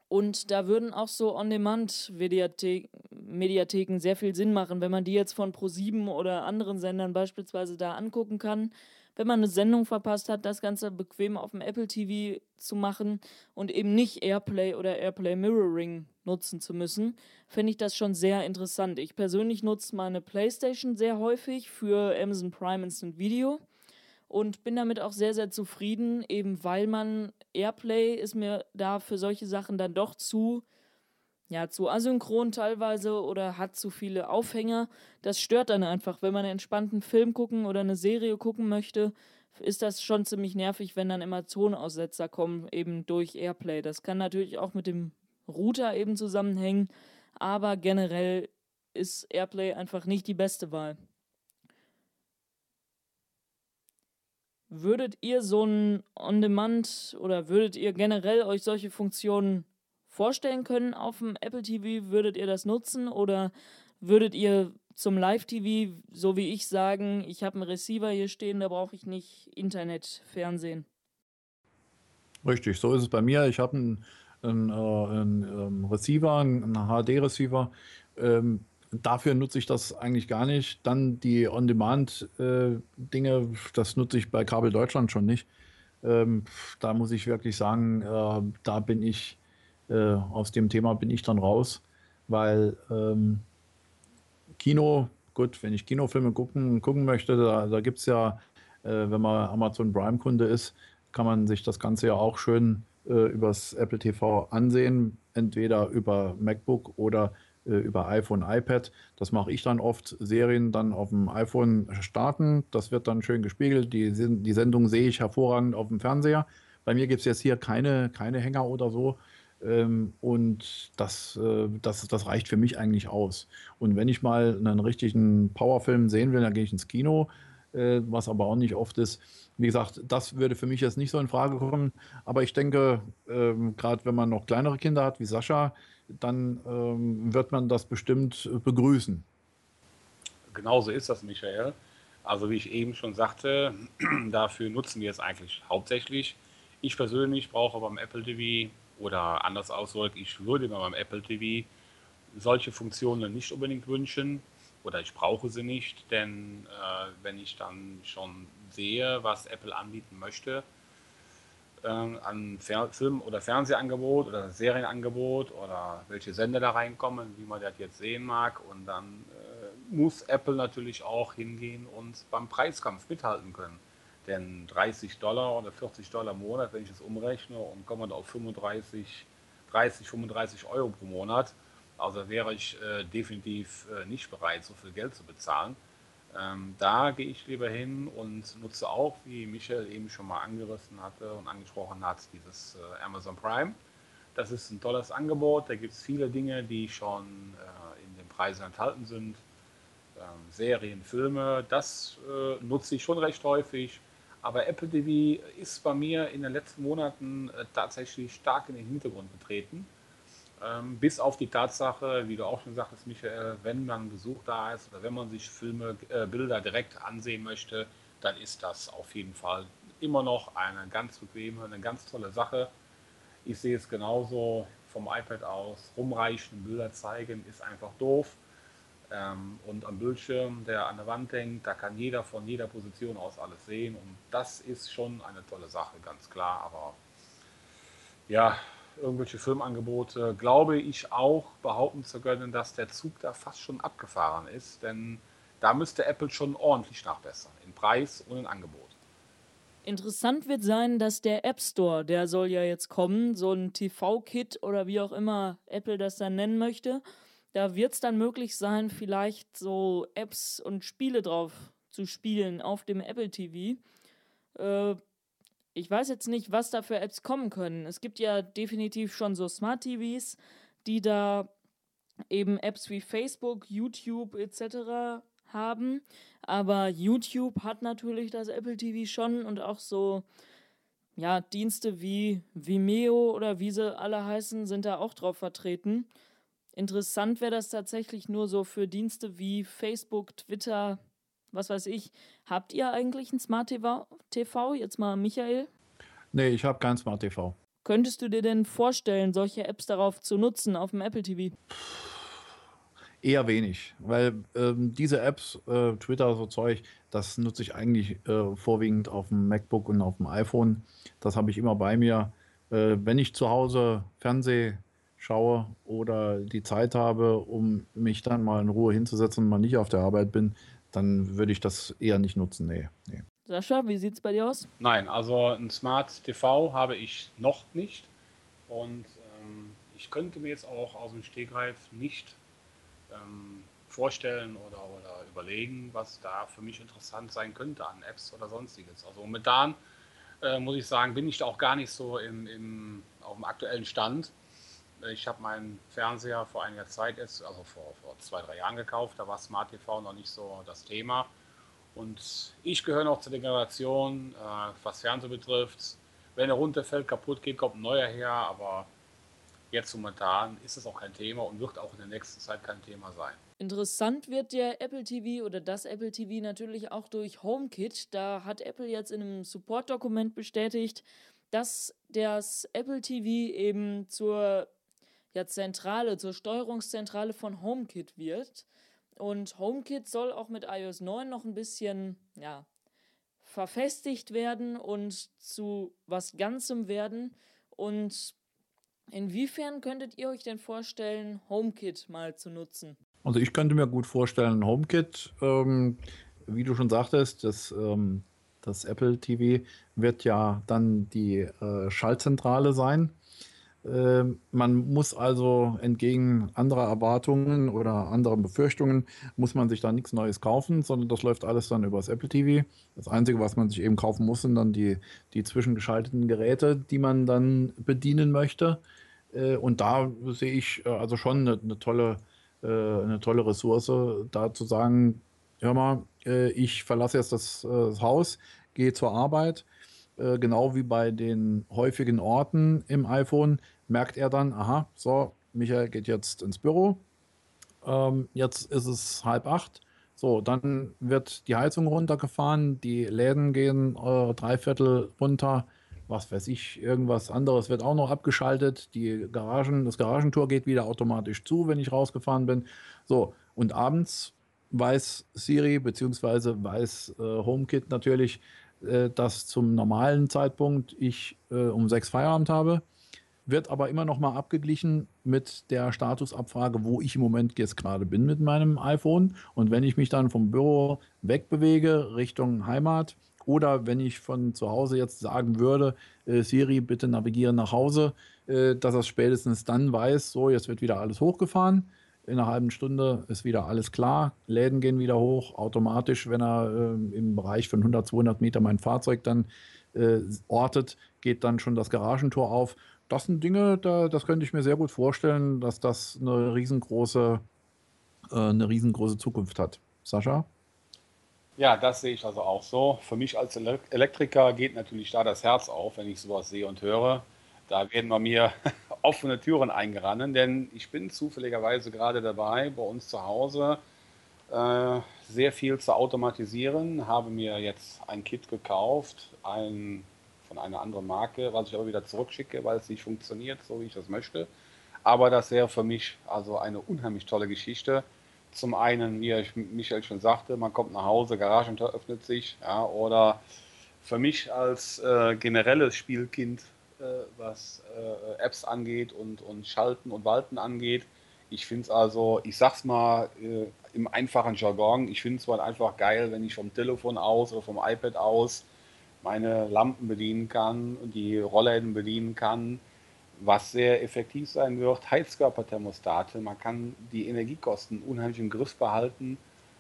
und da würden auch so On-Demand-Mediatheken sehr viel Sinn machen, wenn man die jetzt von Pro7 oder anderen Sendern beispielsweise da angucken kann wenn man eine Sendung verpasst hat, das Ganze bequem auf dem Apple TV zu machen und eben nicht Airplay oder Airplay Mirroring nutzen zu müssen, fände ich das schon sehr interessant. Ich persönlich nutze meine PlayStation sehr häufig für Amazon Prime Instant Video und bin damit auch sehr, sehr zufrieden, eben weil man Airplay ist mir da für solche Sachen dann doch zu ja, zu asynchron teilweise oder hat zu viele Aufhänger. Das stört dann einfach. Wenn man einen entspannten Film gucken oder eine Serie gucken möchte, ist das schon ziemlich nervig, wenn dann immer Tonaussetzer kommen, eben durch Airplay. Das kann natürlich auch mit dem Router eben zusammenhängen, aber generell ist Airplay einfach nicht die beste Wahl. Würdet ihr so ein On-Demand oder würdet ihr generell euch solche Funktionen vorstellen können auf dem Apple TV? Würdet ihr das nutzen oder würdet ihr zum Live-TV, so wie ich, sagen, ich habe einen Receiver hier stehen, da brauche ich nicht Internetfernsehen? Richtig, so ist es bei mir. Ich habe einen einen, äh, einen ähm, Receiver, einen HD-Receiver. Ähm, dafür nutze ich das eigentlich gar nicht. Dann die On-Demand-Dinge, äh, das nutze ich bei Kabel Deutschland schon nicht. Ähm, da muss ich wirklich sagen, äh, da bin ich, äh, aus dem Thema bin ich dann raus, weil ähm, Kino, gut, wenn ich Kinofilme gucken, gucken möchte, da, da gibt es ja, äh, wenn man Amazon Prime-Kunde ist, kann man sich das Ganze ja auch schön äh, übers Apple TV ansehen, entweder über MacBook oder äh, über iPhone, iPad. Das mache ich dann oft, Serien dann auf dem iPhone starten. Das wird dann schön gespiegelt. Die, die Sendung sehe ich hervorragend auf dem Fernseher. Bei mir gibt es jetzt hier keine, keine Hänger oder so. Ähm, und das, äh, das, das reicht für mich eigentlich aus. Und wenn ich mal einen richtigen Powerfilm sehen will, dann gehe ich ins Kino, äh, was aber auch nicht oft ist. Wie gesagt, das würde für mich jetzt nicht so in Frage kommen. Aber ich denke, ähm, gerade wenn man noch kleinere Kinder hat wie Sascha, dann ähm, wird man das bestimmt begrüßen. Genauso ist das, Michael. Also wie ich eben schon sagte, dafür nutzen wir es eigentlich hauptsächlich. Ich persönlich brauche beim Apple TV oder anders ausgedrückt, ich würde mir beim Apple TV solche Funktionen nicht unbedingt wünschen oder ich brauche sie nicht, denn äh, wenn ich dann schon sehe, was Apple anbieten möchte, äh, an Film- oder Fernsehangebot oder Serienangebot oder welche Sender da reinkommen, wie man das jetzt sehen mag. Und dann äh, muss Apple natürlich auch hingehen und beim Preiskampf mithalten können. Denn 30 Dollar oder 40 Dollar im Monat, wenn ich das umrechne und komme da auf 35, 30, 35 Euro pro Monat, also wäre ich äh, definitiv äh, nicht bereit, so viel Geld zu bezahlen. Ähm, da gehe ich lieber hin und nutze auch, wie Michael eben schon mal angerissen hatte und angesprochen hat, dieses äh, Amazon Prime. Das ist ein tolles Angebot. Da gibt es viele Dinge, die schon äh, in den Preisen enthalten sind. Ähm, Serien, Filme, das äh, nutze ich schon recht häufig. Aber Apple TV ist bei mir in den letzten Monaten äh, tatsächlich stark in den Hintergrund getreten. Ähm, bis auf die Tatsache, wie du auch schon sagtest, Michael, wenn man Besuch da ist oder wenn man sich Filme, äh, Bilder direkt ansehen möchte, dann ist das auf jeden Fall immer noch eine ganz bequeme, eine ganz tolle Sache. Ich sehe es genauso vom iPad aus. Rumreichen, Bilder zeigen ist einfach doof. Ähm, und am Bildschirm, der an der Wand hängt, da kann jeder von jeder Position aus alles sehen. Und das ist schon eine tolle Sache, ganz klar. Aber ja, irgendwelche Filmangebote, glaube ich auch behaupten zu können, dass der Zug da fast schon abgefahren ist. Denn da müsste Apple schon ordentlich nachbessern, in Preis und in Angebot. Interessant wird sein, dass der App Store, der soll ja jetzt kommen, so ein TV-Kit oder wie auch immer Apple das dann nennen möchte. Da wird es dann möglich sein, vielleicht so Apps und Spiele drauf zu spielen auf dem Apple TV. Äh, ich weiß jetzt nicht, was da für Apps kommen können. Es gibt ja definitiv schon so Smart TVs, die da eben Apps wie Facebook, YouTube etc. haben. Aber YouTube hat natürlich das Apple TV schon und auch so ja, Dienste wie Vimeo oder wie sie alle heißen, sind da auch drauf vertreten. Interessant wäre das tatsächlich nur so für Dienste wie Facebook, Twitter, was weiß ich. Habt ihr eigentlich ein Smart TV? TV? Jetzt mal Michael. Nee, ich habe kein Smart TV. Könntest du dir denn vorstellen, solche Apps darauf zu nutzen auf dem Apple TV? Eher wenig, weil ähm, diese Apps, äh, Twitter, so Zeug, das nutze ich eigentlich äh, vorwiegend auf dem MacBook und auf dem iPhone. Das habe ich immer bei mir. Äh, wenn ich zu Hause Fernseh schaue oder die Zeit habe, um mich dann mal in Ruhe hinzusetzen und mal nicht auf der Arbeit bin, dann würde ich das eher nicht nutzen. Nee, nee. Sascha, wie sieht es bei dir aus? Nein, also ein Smart TV habe ich noch nicht. Und ähm, ich könnte mir jetzt auch aus dem Stegreif nicht ähm, vorstellen oder, oder überlegen, was da für mich interessant sein könnte an Apps oder sonstiges. Also momentan äh, muss ich sagen, bin ich da auch gar nicht so im, im, auf dem aktuellen Stand. Ich habe meinen Fernseher vor einiger Zeit, jetzt, also vor, vor zwei, drei Jahren gekauft. Da war Smart TV noch nicht so das Thema. Und ich gehöre noch zu der Generation, äh, was Fernsehen betrifft. Wenn er runterfällt, kaputt geht, kommt ein neuer her. Aber jetzt momentan ist es auch kein Thema und wird auch in der nächsten Zeit kein Thema sein. Interessant wird der Apple TV oder das Apple TV natürlich auch durch HomeKit. Da hat Apple jetzt in einem Support-Dokument bestätigt, dass das Apple TV eben zur ja, Zentrale, zur Steuerungszentrale von HomeKit wird. Und HomeKit soll auch mit iOS 9 noch ein bisschen, ja, verfestigt werden und zu was Ganzem werden. Und inwiefern könntet ihr euch denn vorstellen, HomeKit mal zu nutzen? Also ich könnte mir gut vorstellen, HomeKit, ähm, wie du schon sagtest, das, ähm, das Apple TV wird ja dann die äh, Schaltzentrale sein. Äh, man muss also entgegen anderer Erwartungen oder anderen Befürchtungen, muss man sich da nichts Neues kaufen, sondern das läuft alles dann über das Apple TV. Das Einzige, was man sich eben kaufen muss, sind dann die, die zwischengeschalteten Geräte, die man dann bedienen möchte. Äh, und da sehe ich äh, also schon eine, eine tolle äh, eine tolle Ressource, da zu sagen, hör mal, ich verlasse jetzt das, das Haus, gehe zur Arbeit, genau wie bei den häufigen Orten im iPhone, merkt er dann, aha, so, Michael geht jetzt ins Büro, ähm, jetzt ist es halb acht, so, dann wird die Heizung runtergefahren, die Läden gehen äh, drei Viertel runter, was weiß ich, irgendwas anderes wird auch noch abgeschaltet. Die Garagen, das Garagentor geht wieder automatisch zu, wenn ich rausgefahren bin. So, und abends weiß Siri bzw. weiß äh, HomeKit natürlich, äh, dass zum normalen Zeitpunkt ich äh, um sechs Feierabend habe. Wird aber immer noch mal abgeglichen mit der Statusabfrage, wo ich im Moment jetzt gerade bin mit meinem iPhone. Und wenn ich mich dann vom Büro wegbewege Richtung Heimat, oder wenn ich von zu Hause jetzt sagen würde, äh, Siri, bitte navigiere nach Hause, äh, dass er spätestens dann weiß, so, jetzt wird wieder alles hochgefahren. In einer halben Stunde ist wieder alles klar. Läden gehen wieder hoch. Automatisch, wenn er äh, im Bereich von 100, 200 Meter mein Fahrzeug dann äh, ortet, geht dann schon das Garagentor auf. Das sind Dinge, da, das könnte ich mir sehr gut vorstellen, dass das eine riesengroße, äh, eine riesengroße Zukunft hat. Sascha? Ja, das sehe ich also auch so. Für mich als Elektriker geht natürlich da das Herz auf, wenn ich sowas sehe und höre. Da werden bei mir offene Türen eingerannen, denn ich bin zufälligerweise gerade dabei, bei uns zu Hause äh, sehr viel zu automatisieren. Habe mir jetzt ein Kit gekauft, ein, von einer anderen Marke, was ich aber wieder zurückschicke, weil es nicht funktioniert, so wie ich das möchte. Aber das wäre für mich also eine unheimlich tolle Geschichte zum einen, wie Michael schon sagte, man kommt nach Hause, Garagentor öffnet sich, ja, oder für mich als äh, generelles Spielkind, was äh, Apps angeht und, und Schalten und Walten angeht, ich finde es also, ich sag's mal äh, im einfachen Jargon, ich finde es halt einfach geil, wenn ich vom Telefon aus oder vom iPad aus meine Lampen bedienen kann die Rollläden bedienen kann was sehr effektiv sein wird, Heizkörperthermostate. Man kann die Energiekosten unheimlich im Griff behalten.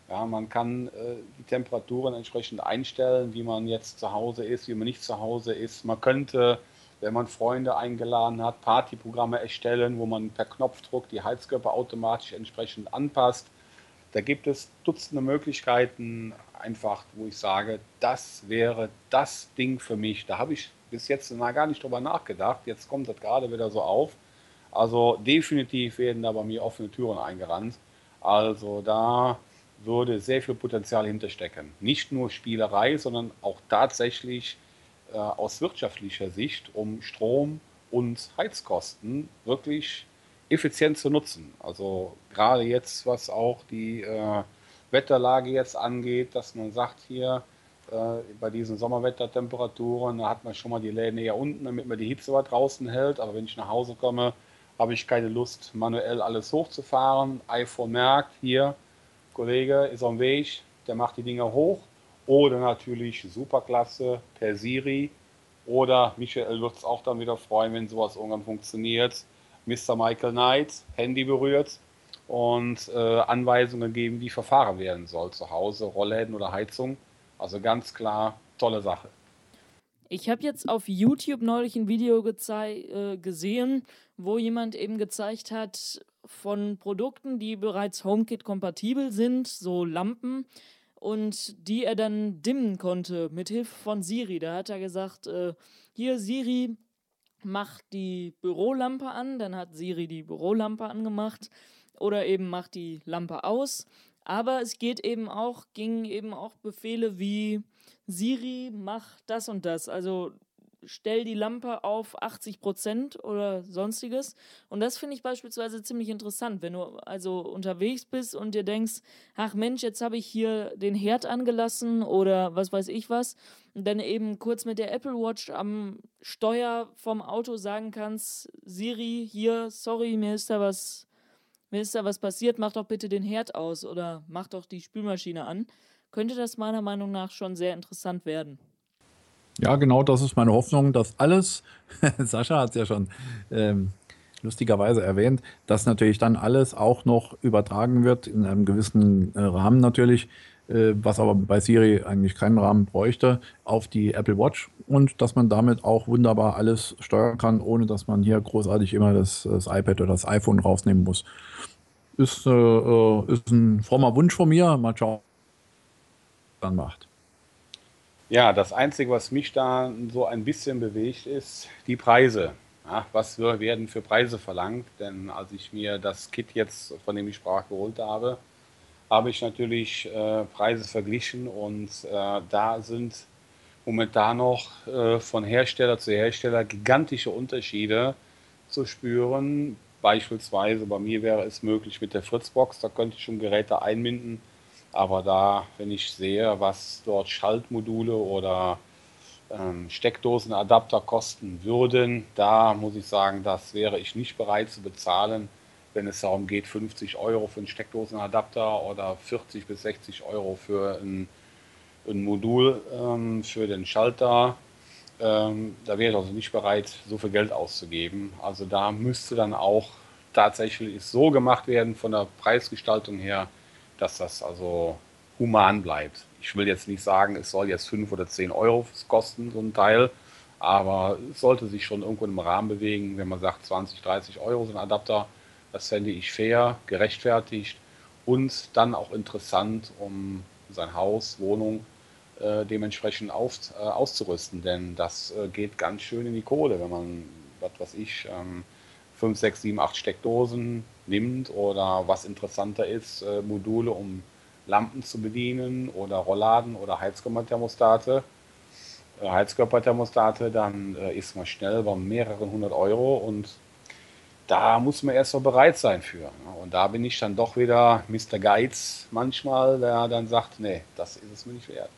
Ja, man kann äh, die Temperaturen entsprechend einstellen, wie man jetzt zu Hause ist, wie man nicht zu Hause ist. Man könnte, wenn man Freunde eingeladen hat, Partyprogramme erstellen, wo man per Knopfdruck die Heizkörper automatisch entsprechend anpasst. Da gibt es Dutzende Möglichkeiten, einfach, wo ich sage, das wäre das Ding für mich. Da habe ich bis jetzt mal gar nicht drüber nachgedacht. Jetzt kommt das gerade wieder so auf. Also definitiv werden da bei mir offene Türen eingerannt. Also da würde sehr viel Potenzial hinterstecken. Nicht nur Spielerei, sondern auch tatsächlich äh, aus wirtschaftlicher Sicht, um Strom und Heizkosten wirklich effizient zu nutzen. Also gerade jetzt, was auch die äh, Wetterlage jetzt angeht, dass man sagt hier, äh, bei diesen Sommerwettertemperaturen, da hat man schon mal die Läden eher unten, damit man die Hitze weit draußen hält. Aber wenn ich nach Hause komme, habe ich keine Lust, manuell alles hochzufahren. iPhone merkt, hier, Kollege ist am Weg, der macht die Dinger hoch. Oder natürlich superklasse per Siri. Oder Michael wird es auch dann wieder freuen, wenn sowas irgendwann funktioniert. Mr. Michael Knight, Handy berührt und äh, Anweisungen geben, wie verfahren werden soll zu Hause, Rollläden oder Heizung. Also ganz klar, tolle Sache. Ich habe jetzt auf YouTube neulich ein Video äh, gesehen, wo jemand eben gezeigt hat von Produkten, die bereits HomeKit-kompatibel sind, so Lampen, und die er dann dimmen konnte mit Hilfe von Siri. Da hat er gesagt, äh, hier Siri, mach die Bürolampe an, dann hat Siri die Bürolampe angemacht oder eben macht die Lampe aus. Aber es geht eben auch, gingen eben auch Befehle wie Siri, mach das und das. Also stell die Lampe auf 80 Prozent oder sonstiges. Und das finde ich beispielsweise ziemlich interessant, wenn du also unterwegs bist und dir denkst, ach Mensch, jetzt habe ich hier den Herd angelassen oder was weiß ich was. Und dann eben kurz mit der Apple Watch am Steuer vom Auto sagen kannst, Siri, hier, sorry, mir ist da was, mir ist da was passiert, mach doch bitte den Herd aus oder mach doch die Spülmaschine an. Könnte das meiner Meinung nach schon sehr interessant werden. Ja, genau, das ist meine Hoffnung, dass alles, Sascha hat es ja schon ähm, lustigerweise erwähnt, dass natürlich dann alles auch noch übertragen wird, in einem gewissen äh, Rahmen natürlich, äh, was aber bei Siri eigentlich keinen Rahmen bräuchte, auf die Apple Watch und dass man damit auch wunderbar alles steuern kann, ohne dass man hier großartig immer das, das iPad oder das iPhone rausnehmen muss. Ist, äh, äh ist ein frommer Wunsch von mir. Mal schauen, was dann macht. Ja, das Einzige, was mich da so ein bisschen bewegt, ist die Preise. Ja, was werden für Preise verlangt? Denn als ich mir das Kit jetzt, von dem ich sprach, geholt habe, habe ich natürlich äh, Preise verglichen und äh, da sind momentan noch äh, von Hersteller zu Hersteller gigantische Unterschiede zu spüren. Beispielsweise bei mir wäre es möglich mit der Fritzbox, da könnte ich schon Geräte einbinden aber da, wenn ich sehe, was dort Schaltmodule oder ähm, Steckdosenadapter kosten würden, da muss ich sagen, das wäre ich nicht bereit zu bezahlen, wenn es darum geht, 50 Euro für einen Steckdosenadapter oder 40 bis 60 Euro für ein, ein Modul ähm, für den Schalter. Ähm, da wäre ich also nicht bereit, so viel Geld auszugeben. Also da müsste dann auch tatsächlich so gemacht werden von der Preisgestaltung her, dass das also human bleibt. Ich will jetzt nicht sagen, es soll jetzt 5 oder 10 Euro kosten, so ein Teil, aber es sollte sich schon irgendwo im Rahmen bewegen, wenn man sagt 20, 30 Euro so ein Adapter. Das fände ich fair, gerechtfertigt und dann auch interessant, um sein Haus, Wohnung äh, dementsprechend auf, äh, auszurüsten. Denn das äh, geht ganz schön in die Kohle, wenn man, was weiß ich, ähm, 5, 6, 7, 8 Steckdosen nimmt oder was interessanter ist, äh, Module, um Lampen zu bedienen oder Rollladen oder Heizkörperthermostate. Äh, Heizkörperthermostate, dann äh, ist man schnell bei mehreren hundert Euro und da muss man erst mal bereit sein für. Ne? Und da bin ich dann doch wieder Mr. Geiz manchmal, der dann sagt, nee, das ist es mir nicht wert.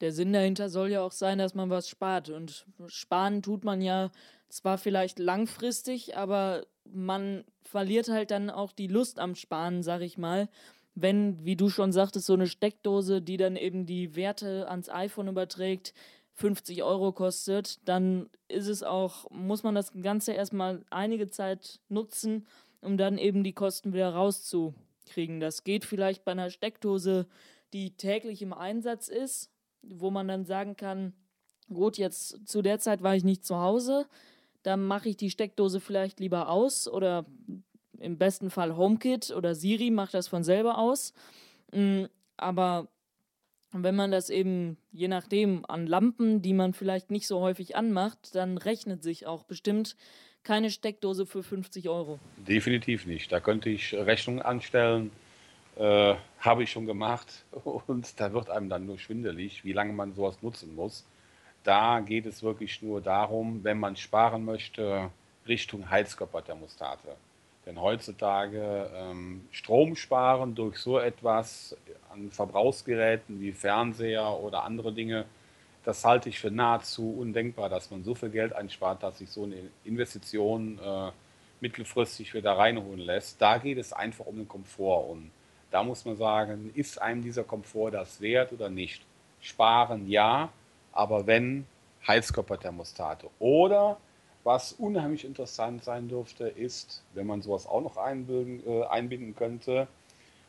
Der Sinn dahinter soll ja auch sein, dass man was spart. Und sparen tut man ja zwar vielleicht langfristig, aber man verliert halt dann auch die Lust am Sparen, sag ich mal. Wenn, wie du schon sagtest, so eine Steckdose, die dann eben die Werte ans iPhone überträgt, 50 Euro kostet, dann ist es auch, muss man das Ganze erstmal einige Zeit nutzen, um dann eben die Kosten wieder rauszukriegen. Das geht vielleicht bei einer Steckdose, die täglich im Einsatz ist, wo man dann sagen kann, gut, jetzt zu der Zeit war ich nicht zu Hause, dann mache ich die Steckdose vielleicht lieber aus oder im besten Fall HomeKit oder Siri macht das von selber aus. Mm, aber wenn man das eben, je nachdem, an Lampen, die man vielleicht nicht so häufig anmacht, dann rechnet sich auch bestimmt keine Steckdose für 50 Euro. Definitiv nicht. Da könnte ich Rechnungen anstellen. Äh, Habe ich schon gemacht. Und da wird einem dann nur schwindelig, wie lange man sowas nutzen muss da geht es wirklich nur darum, wenn man sparen möchte, Richtung Heizkörperthermostate. Denn heutzutage ähm, Strom sparen durch so etwas an Verbrauchsgeräten wie Fernseher oder andere Dinge, das halte ich für nahezu undenkbar, dass man so viel Geld einspart, dass sich so eine Investition äh, mittelfristig wieder reinholen lässt. Da geht es einfach um den Komfort. Und da muss man sagen, ist einem dieser Komfort das wert oder nicht? Sparen ja, aber wenn Heizkörperthermostate. Oder was unheimlich interessant sein dürfte, ist, wenn man sowas auch noch einbinden, äh, einbinden könnte,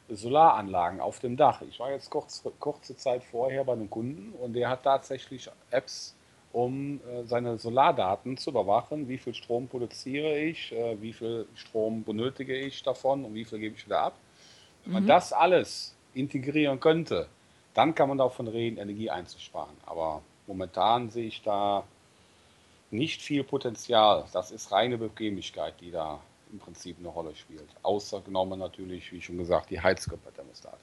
Solaranlagen auf dem Dach. Ich war jetzt kurz, kurze Zeit vorher bei einem Kunden und der hat tatsächlich Apps, um äh, seine Solardaten zu überwachen. Wie viel Strom produziere ich, äh, wie viel Strom benötige ich davon und wie viel gebe ich wieder ab. Wenn man mhm. das alles integrieren könnte, dann kann man davon reden, Energie einzusparen. Aber momentan sehe ich da nicht viel Potenzial. Das ist reine Bequemlichkeit, die da im Prinzip eine Rolle spielt. Außer genommen natürlich, wie schon gesagt, die Heizkörperthermostate.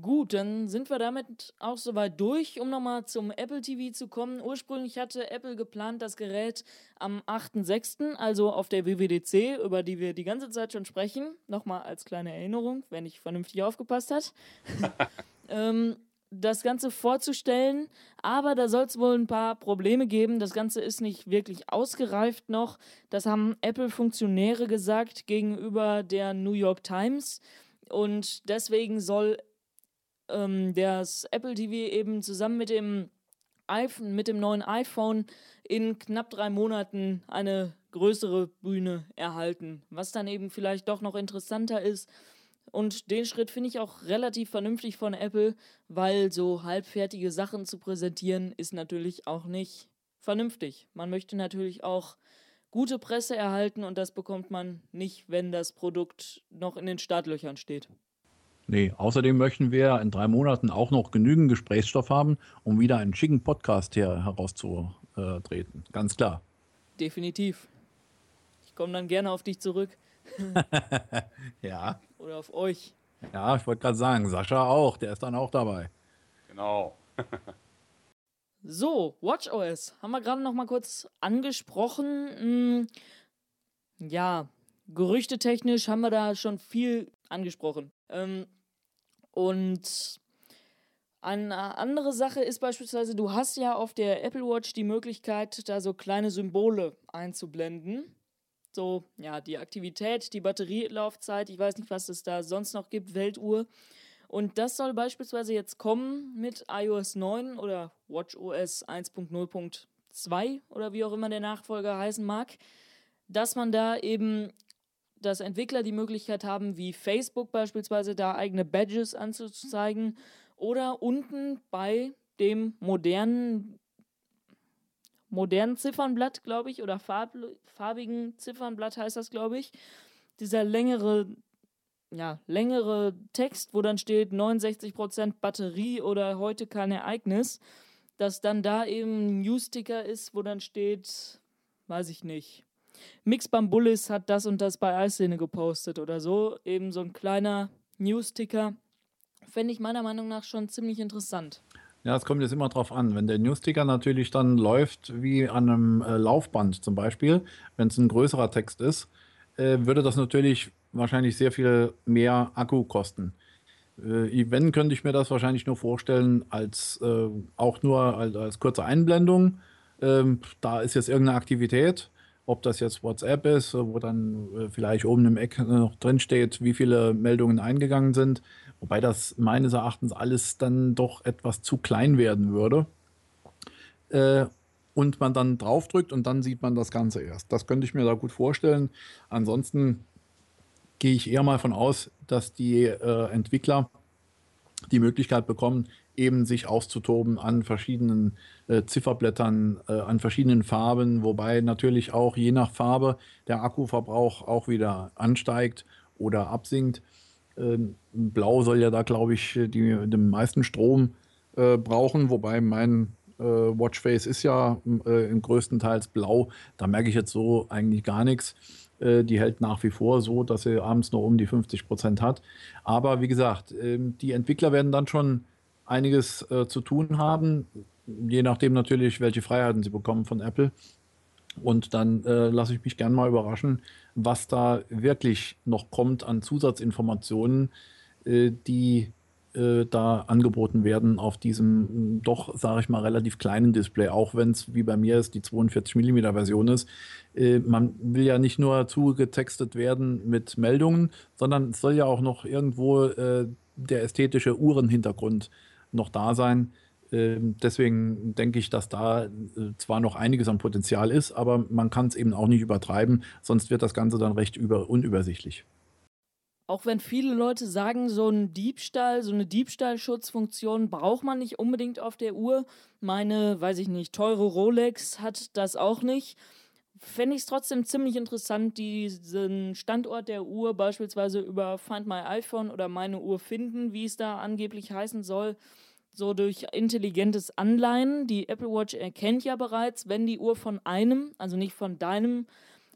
Gut, dann sind wir damit auch soweit durch, um nochmal zum Apple TV zu kommen. Ursprünglich hatte Apple geplant, das Gerät am 8.6., also auf der WWDC, über die wir die ganze Zeit schon sprechen, nochmal als kleine Erinnerung, wenn ich vernünftig aufgepasst hat, ähm, das Ganze vorzustellen. Aber da soll es wohl ein paar Probleme geben. Das Ganze ist nicht wirklich ausgereift noch. Das haben Apple-Funktionäre gesagt gegenüber der New York Times. Und deswegen soll ähm, das Apple TV eben zusammen mit dem iPhone, mit dem neuen iPhone in knapp drei Monaten eine größere Bühne erhalten, was dann eben vielleicht doch noch interessanter ist. Und den Schritt finde ich auch relativ vernünftig von Apple, weil so halbfertige Sachen zu präsentieren ist natürlich auch nicht vernünftig. Man möchte natürlich auch gute Presse erhalten und das bekommt man nicht, wenn das Produkt noch in den Startlöchern steht. Nee, außerdem möchten wir in drei Monaten auch noch genügend Gesprächsstoff haben, um wieder einen schicken Podcast hier herauszutreten. Ganz klar. Definitiv. Ich komme dann gerne auf dich zurück. ja. Oder auf euch. Ja, ich wollte gerade sagen, Sascha auch, der ist dann auch dabei. Genau. so, WatchOS haben wir gerade noch mal kurz angesprochen. Hm, ja, gerüchtetechnisch haben wir da schon viel angesprochen. Ähm, und eine andere Sache ist beispielsweise, du hast ja auf der Apple Watch die Möglichkeit, da so kleine Symbole einzublenden. So, ja, die Aktivität, die Batterielaufzeit, ich weiß nicht, was es da sonst noch gibt, Weltuhr. Und das soll beispielsweise jetzt kommen mit iOS 9 oder WatchOS 1.0.2 oder wie auch immer der Nachfolger heißen mag, dass man da eben dass Entwickler die Möglichkeit haben, wie Facebook beispielsweise, da eigene Badges anzuzeigen oder unten bei dem modernen modernen Ziffernblatt, glaube ich, oder farb, farbigen Ziffernblatt heißt das, glaube ich, dieser längere ja, längere Text, wo dann steht 69% Batterie oder heute kein Ereignis, dass dann da eben ein Newsticker ist, wo dann steht, weiß ich nicht, Mix Bambulis hat das und das bei Eisszene gepostet oder so. Eben so ein kleiner Newsticker. Fände ich meiner Meinung nach schon ziemlich interessant. Ja, es kommt jetzt immer drauf an. Wenn der Newsticker natürlich dann läuft wie an einem äh, Laufband zum Beispiel, wenn es ein größerer Text ist, äh, würde das natürlich wahrscheinlich sehr viel mehr Akku kosten. Äh, wenn, könnte ich mir das wahrscheinlich nur vorstellen als äh, auch nur als, als kurze Einblendung. Ähm, da ist jetzt irgendeine Aktivität ob das jetzt WhatsApp ist, wo dann äh, vielleicht oben im Eck noch drin steht, wie viele Meldungen eingegangen sind. Wobei das meines Erachtens alles dann doch etwas zu klein werden würde. Äh, und man dann draufdrückt und dann sieht man das Ganze erst. Das könnte ich mir da gut vorstellen. Ansonsten gehe ich eher mal von aus, dass die äh, Entwickler die Möglichkeit bekommen, eben sich auszutoben an verschiedenen äh, Zifferblättern, äh, an verschiedenen Farben, wobei natürlich auch je nach Farbe der Akkuverbrauch auch wieder ansteigt oder absinkt. Ähm, Blau soll ja da, glaube ich, die, den meisten Strom äh, brauchen, wobei mein äh, Watchface ist ja äh, größtenteils blau. Da merke ich jetzt so eigentlich gar nichts äh, die hält nach wie vor so, dass sie abends nur um die 50 Prozent hat. Aber wie gesagt, ähm, die Entwickler werden dann schon einiges äh, zu tun haben, je nachdem natürlich, welche Freiheiten sie bekommen von Apple. Und dann äh, lasse ich mich gern mal überraschen, was da wirklich noch kommt an Zusatzinformationen, äh, die äh, da angeboten werden auf diesem doch, sage ich mal, relativ kleinen Display, auch wenn es wie bei mir ist, die 42 mm Version ist. Äh, man will ja nicht nur zugetextet werden mit Meldungen, sondern es soll ja auch noch irgendwo äh, der ästhetische Uhrenhintergrund noch da sein. Ähm, deswegen denke ich, dass da äh, zwar noch einiges an Potenzial ist, aber man kann es eben auch nicht übertreiben, sonst wird das Ganze dann recht über unübersichtlich. Auch wenn viele Leute sagen, so ein Diebstahl, so eine Diebstahlschutzfunktion braucht man nicht unbedingt auf der Uhr. Meine, weiß ich nicht, teure Rolex hat das auch nicht. Fände ich es trotzdem ziemlich interessant, diesen Standort der Uhr beispielsweise über Find My iPhone oder meine Uhr finden, wie es da angeblich heißen soll, so durch intelligentes Anleihen. Die Apple Watch erkennt ja bereits, wenn die Uhr von einem, also nicht von deinem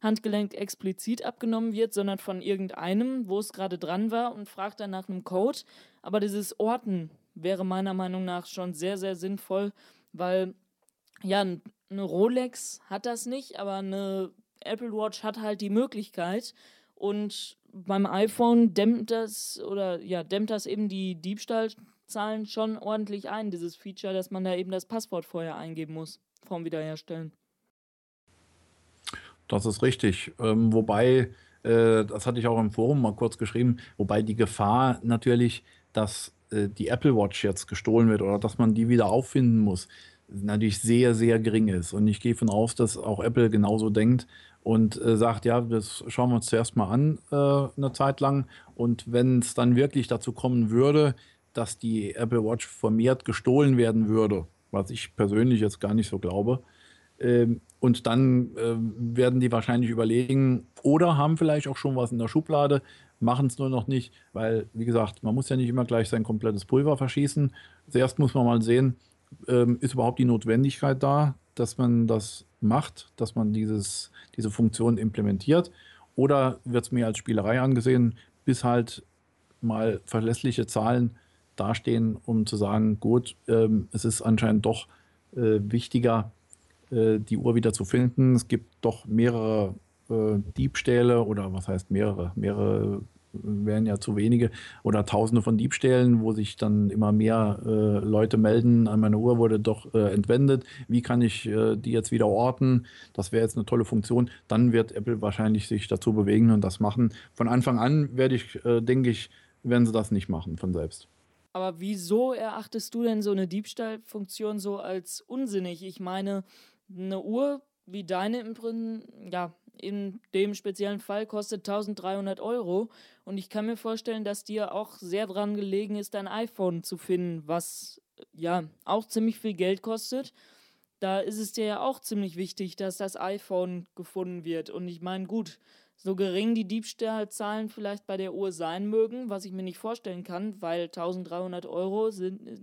Handgelenk explizit abgenommen wird, sondern von irgendeinem, wo es gerade dran war und fragt dann nach einem Code. Aber dieses Orten wäre meiner Meinung nach schon sehr, sehr sinnvoll, weil ja, eine Rolex hat das nicht, aber eine Apple Watch hat halt die Möglichkeit und beim iPhone dämmt das oder ja, dämmt das eben die Diebstahlzahlen schon ordentlich ein, dieses Feature, dass man da eben das Passwort vorher eingeben muss, vorm Wiederherstellen. Das ist richtig. Ähm, wobei, äh, das hatte ich auch im Forum mal kurz geschrieben, wobei die Gefahr natürlich, dass äh, die Apple Watch jetzt gestohlen wird oder dass man die wieder auffinden muss, natürlich sehr, sehr gering ist. Und ich gehe von aus, dass auch Apple genauso denkt und äh, sagt, ja, das schauen wir uns zuerst mal an, äh, eine Zeit lang. Und wenn es dann wirklich dazu kommen würde, dass die Apple Watch vermehrt gestohlen werden würde, was ich persönlich jetzt gar nicht so glaube, ähm, und dann äh, werden die wahrscheinlich überlegen oder haben vielleicht auch schon was in der Schublade, machen es nur noch nicht, weil, wie gesagt, man muss ja nicht immer gleich sein komplettes Pulver verschießen. Zuerst muss man mal sehen, ähm, ist überhaupt die Notwendigkeit da, dass man das macht, dass man dieses, diese Funktion implementiert? Oder wird es mehr als Spielerei angesehen, bis halt mal verlässliche Zahlen dastehen, um zu sagen, gut, ähm, es ist anscheinend doch äh, wichtiger, äh, die Uhr wieder zu finden. Es gibt doch mehrere äh, Diebstähle oder was heißt mehrere, mehrere wären ja zu wenige oder tausende von Diebstählen, wo sich dann immer mehr äh, Leute melden, an meiner Uhr wurde doch äh, entwendet, wie kann ich äh, die jetzt wieder orten? Das wäre jetzt eine tolle Funktion. Dann wird Apple wahrscheinlich sich dazu bewegen und das machen. Von Anfang an werde ich, äh, denke ich, werden sie das nicht machen von selbst. Aber wieso erachtest du denn so eine Diebstahlfunktion so als unsinnig? Ich meine, eine Uhr wie deine im Prinzip, ja, in dem speziellen Fall kostet 1300 Euro. Und ich kann mir vorstellen, dass dir auch sehr dran gelegen ist, dein iPhone zu finden, was ja auch ziemlich viel Geld kostet. Da ist es dir ja auch ziemlich wichtig, dass das iPhone gefunden wird. Und ich meine, gut, so gering die Diebstahlzahlen vielleicht bei der Uhr sein mögen, was ich mir nicht vorstellen kann, weil 1300 Euro sind, äh,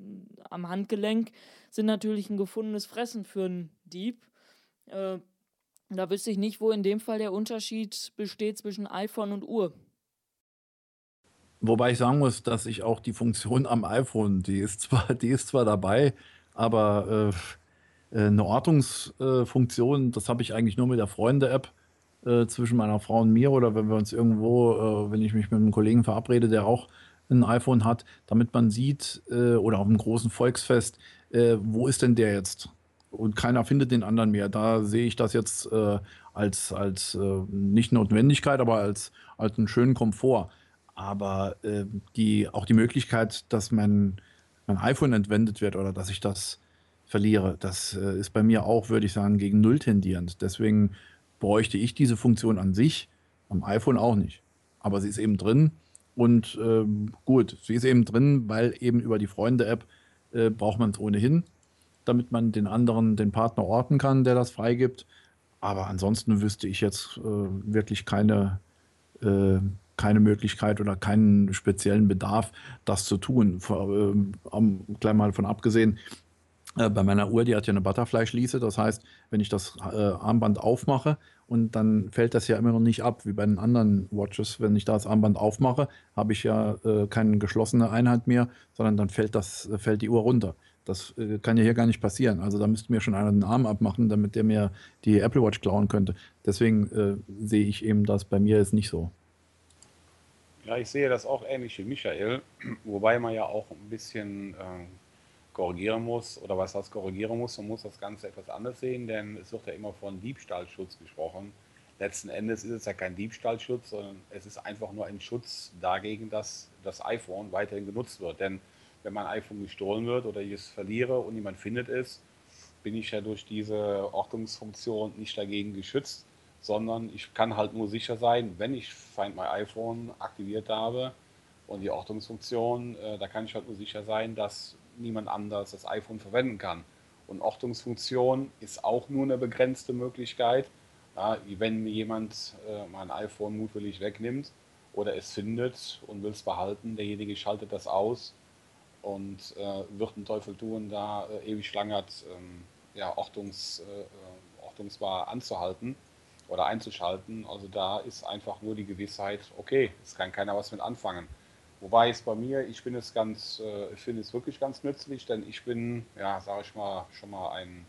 am Handgelenk sind natürlich ein gefundenes Fressen für einen Dieb. Äh, da wüsste ich nicht, wo in dem Fall der Unterschied besteht zwischen iPhone und Uhr. Wobei ich sagen muss, dass ich auch die Funktion am iPhone, die ist zwar, die ist zwar dabei, aber äh, äh eine Ortungsfunktion, äh, das habe ich eigentlich nur mit der Freunde-App äh, zwischen meiner Frau und mir oder wenn wir uns irgendwo, äh, wenn ich mich mit einem Kollegen verabrede, der auch ein iPhone hat, damit man sieht äh, oder auf einem großen Volksfest, wo ist denn der jetzt? Und keiner findet den anderen mehr. Da sehe ich das jetzt äh, als, als äh, nicht Notwendigkeit, aber als, als einen schönen Komfort. Aber äh, die, auch die Möglichkeit, dass mein, mein iPhone entwendet wird oder dass ich das verliere, das äh, ist bei mir auch, würde ich sagen, gegen Null tendierend. Deswegen bräuchte ich diese Funktion an sich am iPhone auch nicht. Aber sie ist eben drin und ähm, gut, sie ist eben drin, weil eben über die Freunde-App äh, braucht man es ohnehin damit man den anderen, den Partner orten kann, der das freigibt. Aber ansonsten wüsste ich jetzt äh, wirklich keine, äh, keine Möglichkeit oder keinen speziellen Bedarf, das zu tun. Vor, äh, gleich mal von abgesehen, äh, bei meiner Uhr, die hat ja eine Butterfly-Schließe. Das heißt, wenn ich das äh, Armband aufmache und dann fällt das ja immer noch nicht ab, wie bei den anderen Watches. Wenn ich das Armband aufmache, habe ich ja äh, keine geschlossene Einheit mehr, sondern dann fällt, das, fällt die Uhr runter. Das äh, kann ja hier gar nicht passieren. Also da müsste mir schon einer den Arm abmachen, damit der mir die Apple Watch klauen könnte. Deswegen äh, sehe ich eben das bei mir ist nicht so. Ja, ich sehe das auch ähnlich wie Michael, wobei man ja auch ein bisschen äh, korrigieren muss, oder was heißt korrigieren muss, man muss das Ganze etwas anders sehen, denn es wird ja immer von Diebstahlschutz gesprochen. Letzten Endes ist es ja kein Diebstahlschutz, sondern es ist einfach nur ein Schutz dagegen, dass das iPhone weiterhin genutzt wird. Denn wenn mein iPhone gestohlen wird oder ich es verliere und niemand findet es, bin ich ja durch diese Ortungsfunktion nicht dagegen geschützt, sondern ich kann halt nur sicher sein, wenn ich Find My iPhone aktiviert habe und die Ortungsfunktion, äh, da kann ich halt nur sicher sein, dass niemand anders das iPhone verwenden kann. Und Ortungsfunktion ist auch nur eine begrenzte Möglichkeit. Ja, wenn jemand äh, mein iPhone mutwillig wegnimmt oder es findet und will es behalten, derjenige schaltet das aus und äh, wird den Teufel tun, da äh, ewig lang hat, ähm, ja, Ortungs, äh, ortungsbar anzuhalten oder einzuschalten. Also da ist einfach nur die Gewissheit, okay, es kann keiner was mit anfangen. Wobei es bei mir, ich bin es ganz, äh, ich finde es wirklich ganz nützlich, denn ich bin, ja, sage ich mal, schon mal ein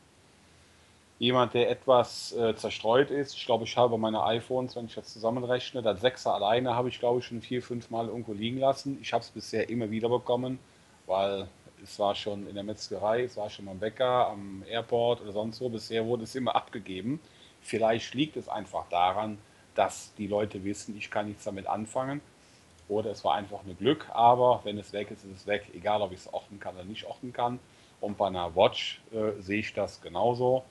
jemand, der etwas äh, zerstreut ist. Ich glaube, ich habe meine iPhones, wenn ich das zusammenrechne, das 6er alleine habe ich, glaube ich, schon vier, fünf Mal irgendwo liegen lassen. Ich habe es bisher immer wieder bekommen, weil es war schon in der Metzgerei, es war schon am Bäcker, am Airport oder sonst wo. Bisher wurde es immer abgegeben. Vielleicht liegt es einfach daran, dass die Leute wissen, ich kann nichts damit anfangen. Oder es war einfach nur Glück, aber wenn es weg ist, ist es weg, egal ob ich es orten kann oder nicht orten kann. Und bei einer Watch äh, sehe ich das genauso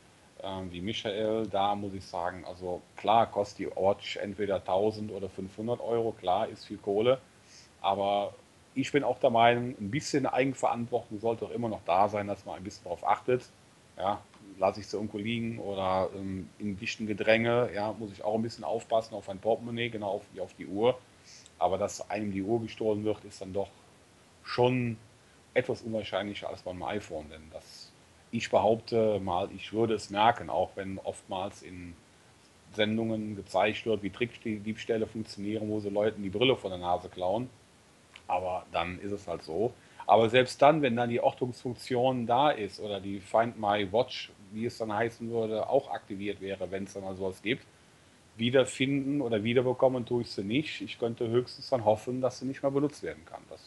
ähm, wie Michael. Da muss ich sagen, also klar kostet die Watch entweder 1000 oder 500 Euro, klar ist viel Kohle, aber ich bin auch der Meinung, ein bisschen Eigenverantwortung sollte auch immer noch da sein, dass man ein bisschen darauf achtet. Ja, lasse ich sie irgendwo liegen oder ähm, in dichten Gedränge, ja, muss ich auch ein bisschen aufpassen auf ein Portemonnaie, genau wie auf die Uhr. Aber dass einem die Uhr gestohlen wird, ist dann doch schon etwas unwahrscheinlicher als beim iPhone, denn das, ich behaupte mal, ich würde es merken, auch wenn oftmals in Sendungen gezeigt wird, wie Trickdiebstähle funktionieren, wo sie Leuten die Brille von der Nase klauen. Aber dann ist es halt so. Aber selbst dann, wenn dann die Ortungsfunktion da ist oder die Find My Watch, wie es dann heißen würde, auch aktiviert wäre, wenn es dann mal sowas gibt, wiederfinden oder wiederbekommen tue ich sie nicht. Ich könnte höchstens dann hoffen, dass sie nicht mehr benutzt werden kann. Das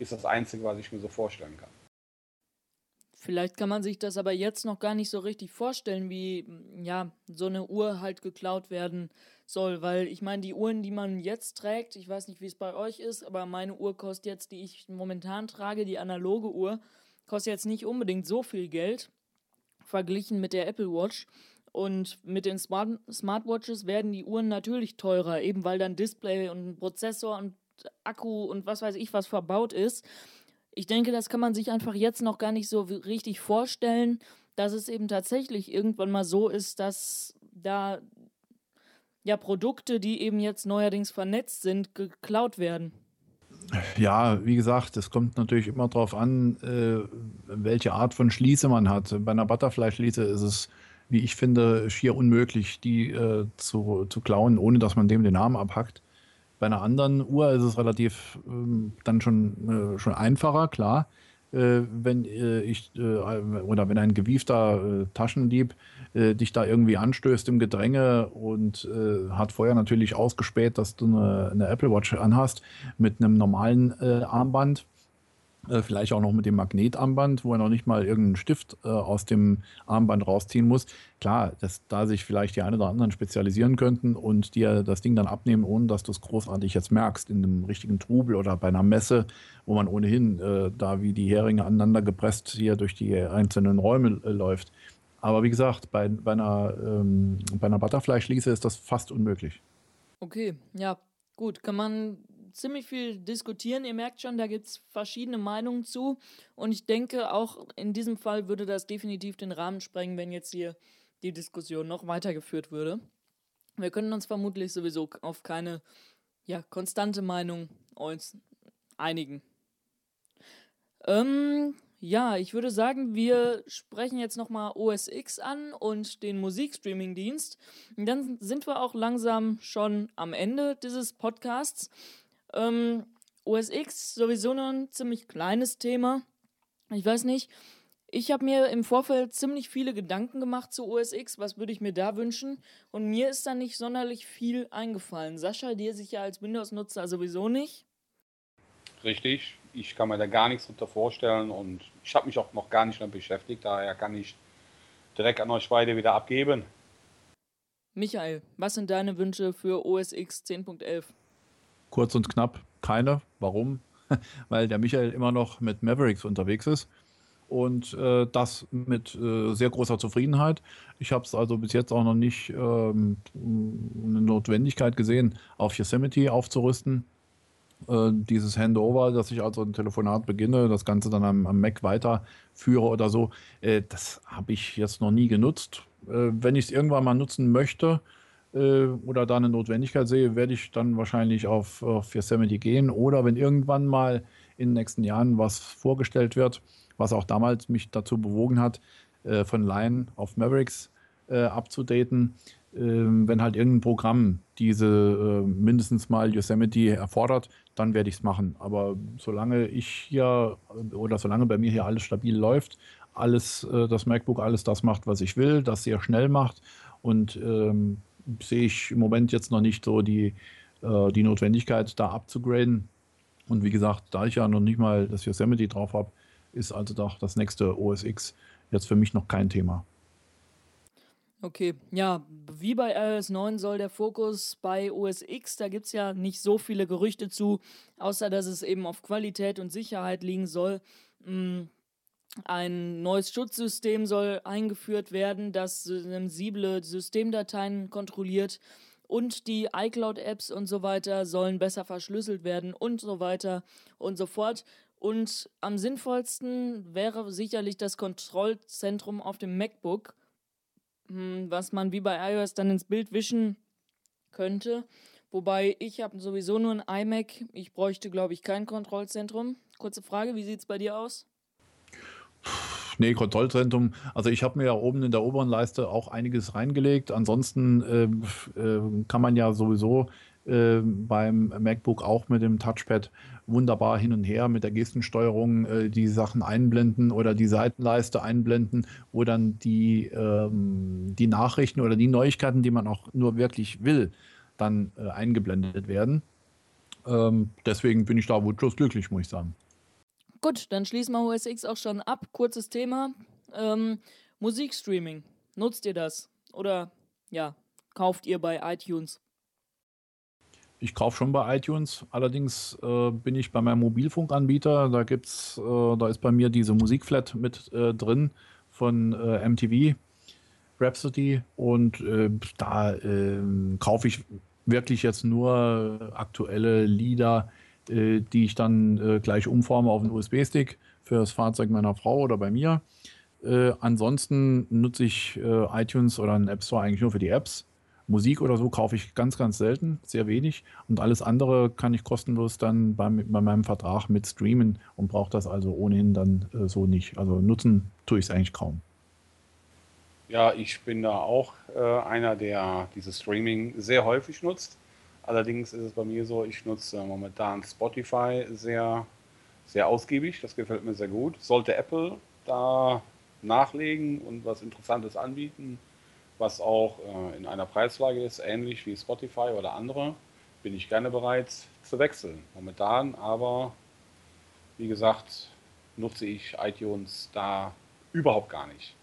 ist das Einzige, was ich mir so vorstellen kann. Vielleicht kann man sich das aber jetzt noch gar nicht so richtig vorstellen, wie ja so eine Uhr halt geklaut werden soll, weil ich meine, die Uhren, die man jetzt trägt, ich weiß nicht, wie es bei euch ist, aber meine Uhr kostet jetzt, die ich momentan trage, die analoge Uhr, kostet jetzt nicht unbedingt so viel Geld verglichen mit der Apple Watch. Und mit den Smart Smartwatches werden die Uhren natürlich teurer, eben weil dann Display und Prozessor und Akku und was weiß ich was verbaut ist. Ich denke, das kann man sich einfach jetzt noch gar nicht so richtig vorstellen, dass es eben tatsächlich irgendwann mal so ist, dass da ja Produkte, die eben jetzt neuerdings vernetzt sind, geklaut werden. Ja, wie gesagt, es kommt natürlich immer darauf an, äh, welche Art von Schließe man hat. Bei einer Butterfly-Schließe ist es wie ich finde, schier unmöglich, die äh, zu, zu klauen, ohne dass man dem den Namen abhackt. Bei einer anderen Uhr ist es relativ ähm, dann schon, äh, schon einfacher, klar. Äh, wenn äh, ich äh, oder wenn ein gewiefter äh, Taschendieb dich da irgendwie anstößt im Gedränge und hat vorher natürlich ausgespäht, dass du eine, eine Apple Watch anhast mit einem normalen Armband, äh, vielleicht auch noch mit dem Magnetarmband, wo er noch nicht mal irgendeinen Stift äh, aus dem Armband rausziehen muss. Klar, dass da sich vielleicht die einen oder anderen spezialisieren könnten und dir das Ding dann abnehmen, ohne dass du es großartig jetzt merkst, in einem richtigen Trubel oder bei einer Messe, wo man ohnehin äh, da wie die Heringe aneinander gepresst hier durch die einzelnen Räume äh, läuft. Aber wie gesagt, bei, bei einer, ähm, bei einer Butterfly-Schließe ist das fast unmöglich. Okay, ja, gut. Kann man ziemlich viel diskutieren. Ihr merkt schon, da gibt es verschiedene Meinungen zu. Und ich denke, auch in diesem Fall würde das definitiv den Rahmen sprengen, wenn jetzt hier die Diskussion noch weitergeführt würde. Wir können uns vermutlich sowieso auf keine ja, konstante Meinung uns einigen. Ähm, ja, ich würde sagen, wir sprechen jetzt nochmal OS X an und den Musikstreaming-Dienst. Dann sind wir auch langsam schon am Ende dieses Podcasts. Ähm, OS X sowieso noch ein ziemlich kleines Thema. Ich weiß nicht. Ich habe mir im Vorfeld ziemlich viele Gedanken gemacht zu OS X. Was würde ich mir da wünschen? Und mir ist da nicht sonderlich viel eingefallen. Sascha, dir sicher als Windows-Nutzer sowieso nicht? Richtig. Ich kann mir da gar nichts drunter vorstellen und ich habe mich auch noch gar nicht damit beschäftigt. Daher kann ich direkt an euch beide wieder abgeben. Michael, was sind deine Wünsche für OS X 10.11? Kurz und knapp, keine. Warum? Weil der Michael immer noch mit Mavericks unterwegs ist. Und äh, das mit äh, sehr großer Zufriedenheit. Ich habe es also bis jetzt auch noch nicht ähm, eine Notwendigkeit gesehen, auf Yosemite aufzurüsten. Äh, dieses Handover, dass ich also ein Telefonat beginne, das Ganze dann am, am Mac weiterführe oder so, äh, das habe ich jetzt noch nie genutzt. Äh, wenn ich es irgendwann mal nutzen möchte, äh, oder da eine Notwendigkeit sehe, werde ich dann wahrscheinlich auf, auf Yosemite gehen. Oder wenn irgendwann mal in den nächsten Jahren was vorgestellt wird, was auch damals mich dazu bewogen hat, äh, von Lion auf Mavericks äh, abzudaten, ähm, wenn halt irgendein Programm diese äh, mindestens mal Yosemite erfordert, dann werde ich es machen. Aber solange ich hier oder solange bei mir hier alles stabil läuft, alles äh, das MacBook alles das macht, was ich will, das sehr schnell macht und ähm, sehe ich im Moment jetzt noch nicht so die, äh, die Notwendigkeit, da abzugraden. Und wie gesagt, da ich ja noch nicht mal das Yosemite drauf habe, ist also doch das nächste OS X jetzt für mich noch kein Thema. Okay, ja, wie bei iOS 9 soll der Fokus bei OS X, da gibt es ja nicht so viele Gerüchte zu, außer dass es eben auf Qualität und Sicherheit liegen soll. Mm, ein neues Schutzsystem soll eingeführt werden, das sensible Systemdateien kontrolliert und die iCloud-Apps und so weiter sollen besser verschlüsselt werden und so weiter und so fort. Und am sinnvollsten wäre sicherlich das Kontrollzentrum auf dem MacBook, hm, was man wie bei iOS dann ins Bild wischen könnte. Wobei ich habe sowieso nur ein iMac. Ich bräuchte, glaube ich, kein Kontrollzentrum. Kurze Frage, wie sieht es bei dir aus? Nee, Kontrollzentrum. Also ich habe mir ja oben in der oberen Leiste auch einiges reingelegt. Ansonsten äh, äh, kann man ja sowieso äh, beim MacBook auch mit dem Touchpad wunderbar hin und her mit der Gestensteuerung äh, die Sachen einblenden oder die Seitenleiste einblenden, wo dann die, ähm, die Nachrichten oder die Neuigkeiten, die man auch nur wirklich will, dann äh, eingeblendet werden. Ähm, deswegen bin ich da wunschlos glücklich, muss ich sagen. Gut, dann schließen wir OS X auch schon ab. Kurzes Thema. Ähm, Musikstreaming. Nutzt ihr das? Oder ja, kauft ihr bei iTunes? Ich kaufe schon bei iTunes, allerdings äh, bin ich bei meinem Mobilfunkanbieter, da gibt's, äh, da ist bei mir diese Musikflat mit äh, drin von äh, MTV Rhapsody und äh, da ähm, kaufe ich wirklich jetzt nur aktuelle Lieder, äh, die ich dann gleich umforme auf einen USB-Stick für das Fahrzeug meiner Frau oder bei mir. ansonsten nutze ich iTunes oder einen App Store eigentlich nur für die Apps Musik oder so kaufe ich ganz, ganz selten, sehr wenig. Und alles andere kann ich kostenlos dann bei, bei meinem Vertrag mit streamen und brauche das also ohnehin dann äh, so nicht. Also nutzen tue ich es eigentlich kaum. Ja, ich bin da auch äh, einer, der dieses Streaming sehr häufig nutzt. Allerdings ist es bei mir so, ich nutze momentan Spotify sehr, sehr ausgiebig. Das gefällt mir sehr gut. Sollte Apple da nachlegen und was Interessantes anbieten, was auch äh, in einer Preislage ist, ähnlich wie Spotify oder andere, bin ich gerne bereit zu wechseln. Momentan aber, wie gesagt, nutze ich iTunes da überhaupt gar nicht.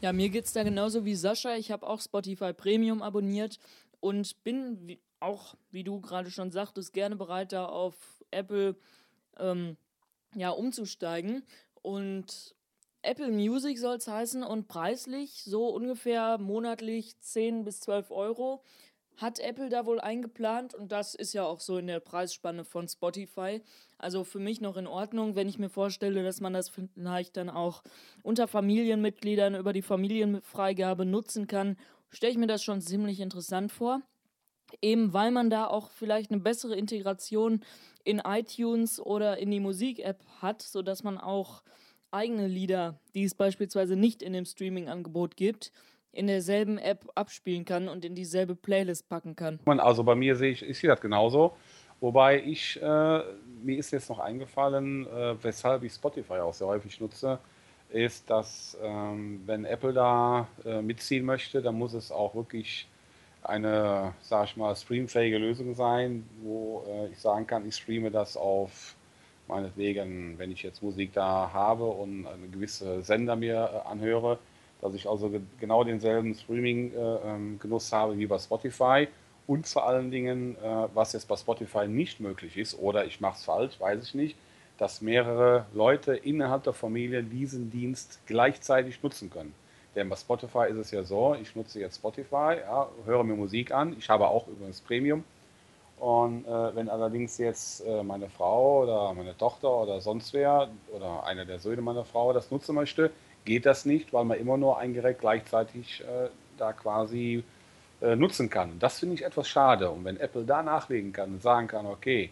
Ja, mir geht es da genauso wie Sascha. Ich habe auch Spotify Premium abonniert und bin auch, wie du gerade schon sagtest, gerne bereit, da auf Apple ähm, ja, umzusteigen. Und Apple Music soll es heißen und preislich so ungefähr monatlich 10 bis 12 Euro hat Apple da wohl eingeplant und das ist ja auch so in der Preisspanne von Spotify. Also für mich noch in Ordnung, wenn ich mir vorstelle, dass man das vielleicht dann auch unter Familienmitgliedern über die Familienfreigabe nutzen kann, stelle ich mir das schon ziemlich interessant vor. Eben weil man da auch vielleicht eine bessere Integration in iTunes oder in die Musik-App hat, sodass man auch eigene Lieder, die es beispielsweise nicht in dem Streaming-Angebot gibt, in derselben App abspielen kann und in dieselbe Playlist packen kann. Also bei mir sehe ich, ich sehe das genauso. Wobei ich, äh, mir ist jetzt noch eingefallen, äh, weshalb ich Spotify auch sehr häufig nutze, ist, dass ähm, wenn Apple da äh, mitziehen möchte, dann muss es auch wirklich eine, sag ich mal, streamfähige Lösung sein, wo äh, ich sagen kann, ich streame das auf meinetwegen, wenn ich jetzt Musik da habe und eine gewisse Sender mir äh, anhöre, dass ich also genau denselben Streaming-Genuss äh, ähm, habe wie bei Spotify und vor allen Dingen, äh, was jetzt bei Spotify nicht möglich ist, oder ich mache es falsch, weiß ich nicht, dass mehrere Leute innerhalb der Familie diesen Dienst gleichzeitig nutzen können. Denn bei Spotify ist es ja so, ich nutze jetzt Spotify, ja, höre mir Musik an, ich habe auch übrigens Premium und äh, wenn allerdings jetzt äh, meine Frau oder meine Tochter oder sonst wer oder einer der Söhne meiner Frau das nutzen möchte, geht das nicht, weil man immer nur ein Gerät gleichzeitig äh, da quasi äh, nutzen kann. Das finde ich etwas schade. Und wenn Apple da nachlegen kann und sagen kann, okay,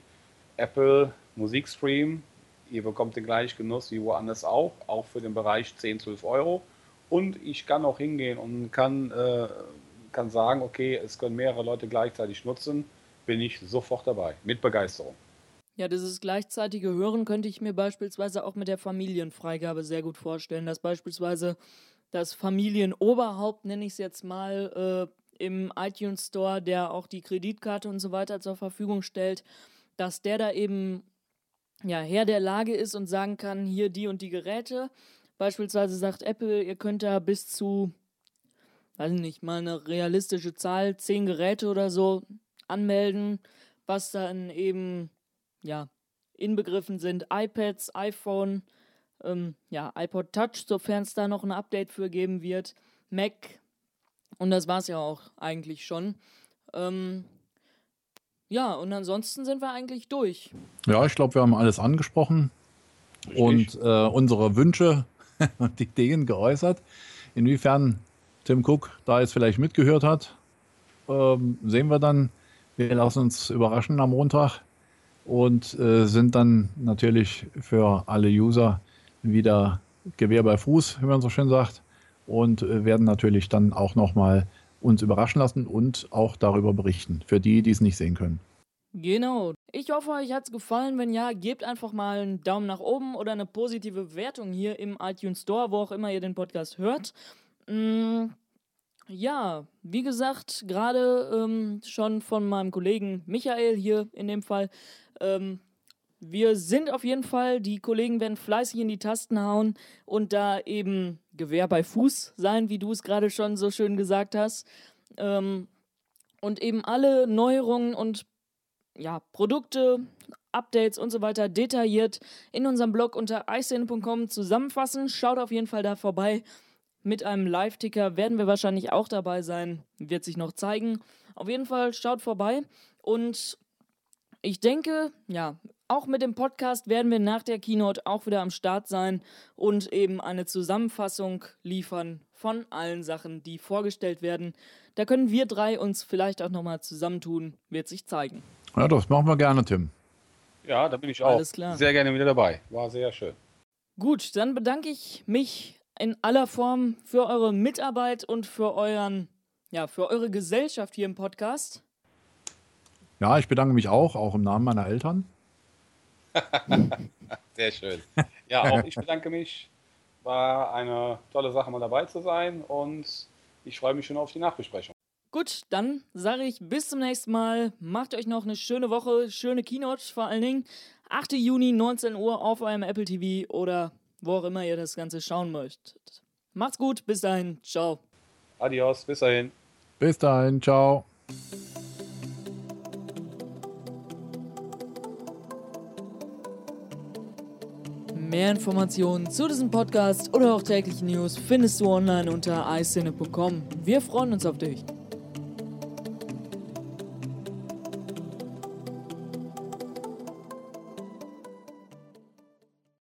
Apple Musikstream, ihr bekommt den gleichen Genuss wie woanders auch, auch für den Bereich 10, 12 Euro. Und ich kann auch hingehen und kann äh, kann sagen, okay, es können mehrere Leute gleichzeitig nutzen, bin ich sofort dabei, mit Begeisterung. Ja, dieses gleichzeitige Hören könnte ich mir beispielsweise auch mit der Familienfreigabe sehr gut vorstellen, dass beispielsweise das Familienoberhaupt, nenne ich es jetzt mal, äh, im iTunes Store, der auch die Kreditkarte und so weiter zur Verfügung stellt, dass der da eben ja, Herr der Lage ist und sagen kann, hier die und die Geräte. Beispielsweise sagt Apple, ihr könnt da bis zu, weiß nicht, mal eine realistische Zahl, zehn Geräte oder so anmelden, was dann eben ja, inbegriffen sind iPads, iPhone, ähm, ja, iPod Touch, sofern es da noch ein Update für geben wird, Mac und das war es ja auch eigentlich schon. Ähm, ja, und ansonsten sind wir eigentlich durch. Ja, ich glaube, wir haben alles angesprochen Richtig. und äh, unsere Wünsche und Ideen geäußert. Inwiefern Tim Cook da jetzt vielleicht mitgehört hat, ähm, sehen wir dann. Wir lassen uns überraschen am Montag und äh, sind dann natürlich für alle User wieder Gewehr bei Fuß, wie man so schön sagt, und äh, werden natürlich dann auch nochmal uns überraschen lassen und auch darüber berichten, für die, die es nicht sehen können. Genau. Ich hoffe, euch hat es gefallen. Wenn ja, gebt einfach mal einen Daumen nach oben oder eine positive Wertung hier im iTunes Store, wo auch immer ihr den Podcast hört. Mm, ja, wie gesagt, gerade ähm, schon von meinem Kollegen Michael hier in dem Fall ähm, wir sind auf jeden Fall, die Kollegen werden fleißig in die Tasten hauen und da eben Gewehr bei Fuß sein, wie du es gerade schon so schön gesagt hast. Ähm, und eben alle Neuerungen und ja, Produkte, Updates und so weiter detailliert in unserem Blog unter icn.com zusammenfassen. Schaut auf jeden Fall da vorbei. Mit einem Live-Ticker werden wir wahrscheinlich auch dabei sein. Wird sich noch zeigen. Auf jeden Fall schaut vorbei und ich denke, ja, auch mit dem Podcast werden wir nach der Keynote auch wieder am Start sein und eben eine Zusammenfassung liefern von allen Sachen, die vorgestellt werden. Da können wir drei uns vielleicht auch nochmal zusammentun, wird sich zeigen. Ja, das machen wir gerne, Tim. Ja, da bin ich auch Alles klar. sehr gerne wieder dabei. War sehr schön. Gut, dann bedanke ich mich in aller Form für eure Mitarbeit und für euren, ja, für eure Gesellschaft hier im Podcast. Ja, ich bedanke mich auch, auch im Namen meiner Eltern. Sehr schön. Ja, auch ich bedanke mich. War eine tolle Sache, mal dabei zu sein und ich freue mich schon auf die Nachbesprechung. Gut, dann sage ich bis zum nächsten Mal. Macht euch noch eine schöne Woche, schöne Keynote vor allen Dingen. 8. Juni, 19 Uhr auf eurem Apple TV oder wo auch immer ihr das Ganze schauen möchtet. Macht's gut, bis dahin, ciao. Adios, bis dahin. Bis dahin, ciao. Mehr Informationen zu diesem Podcast oder auch tägliche News findest du online unter iCine.com. Wir freuen uns auf dich.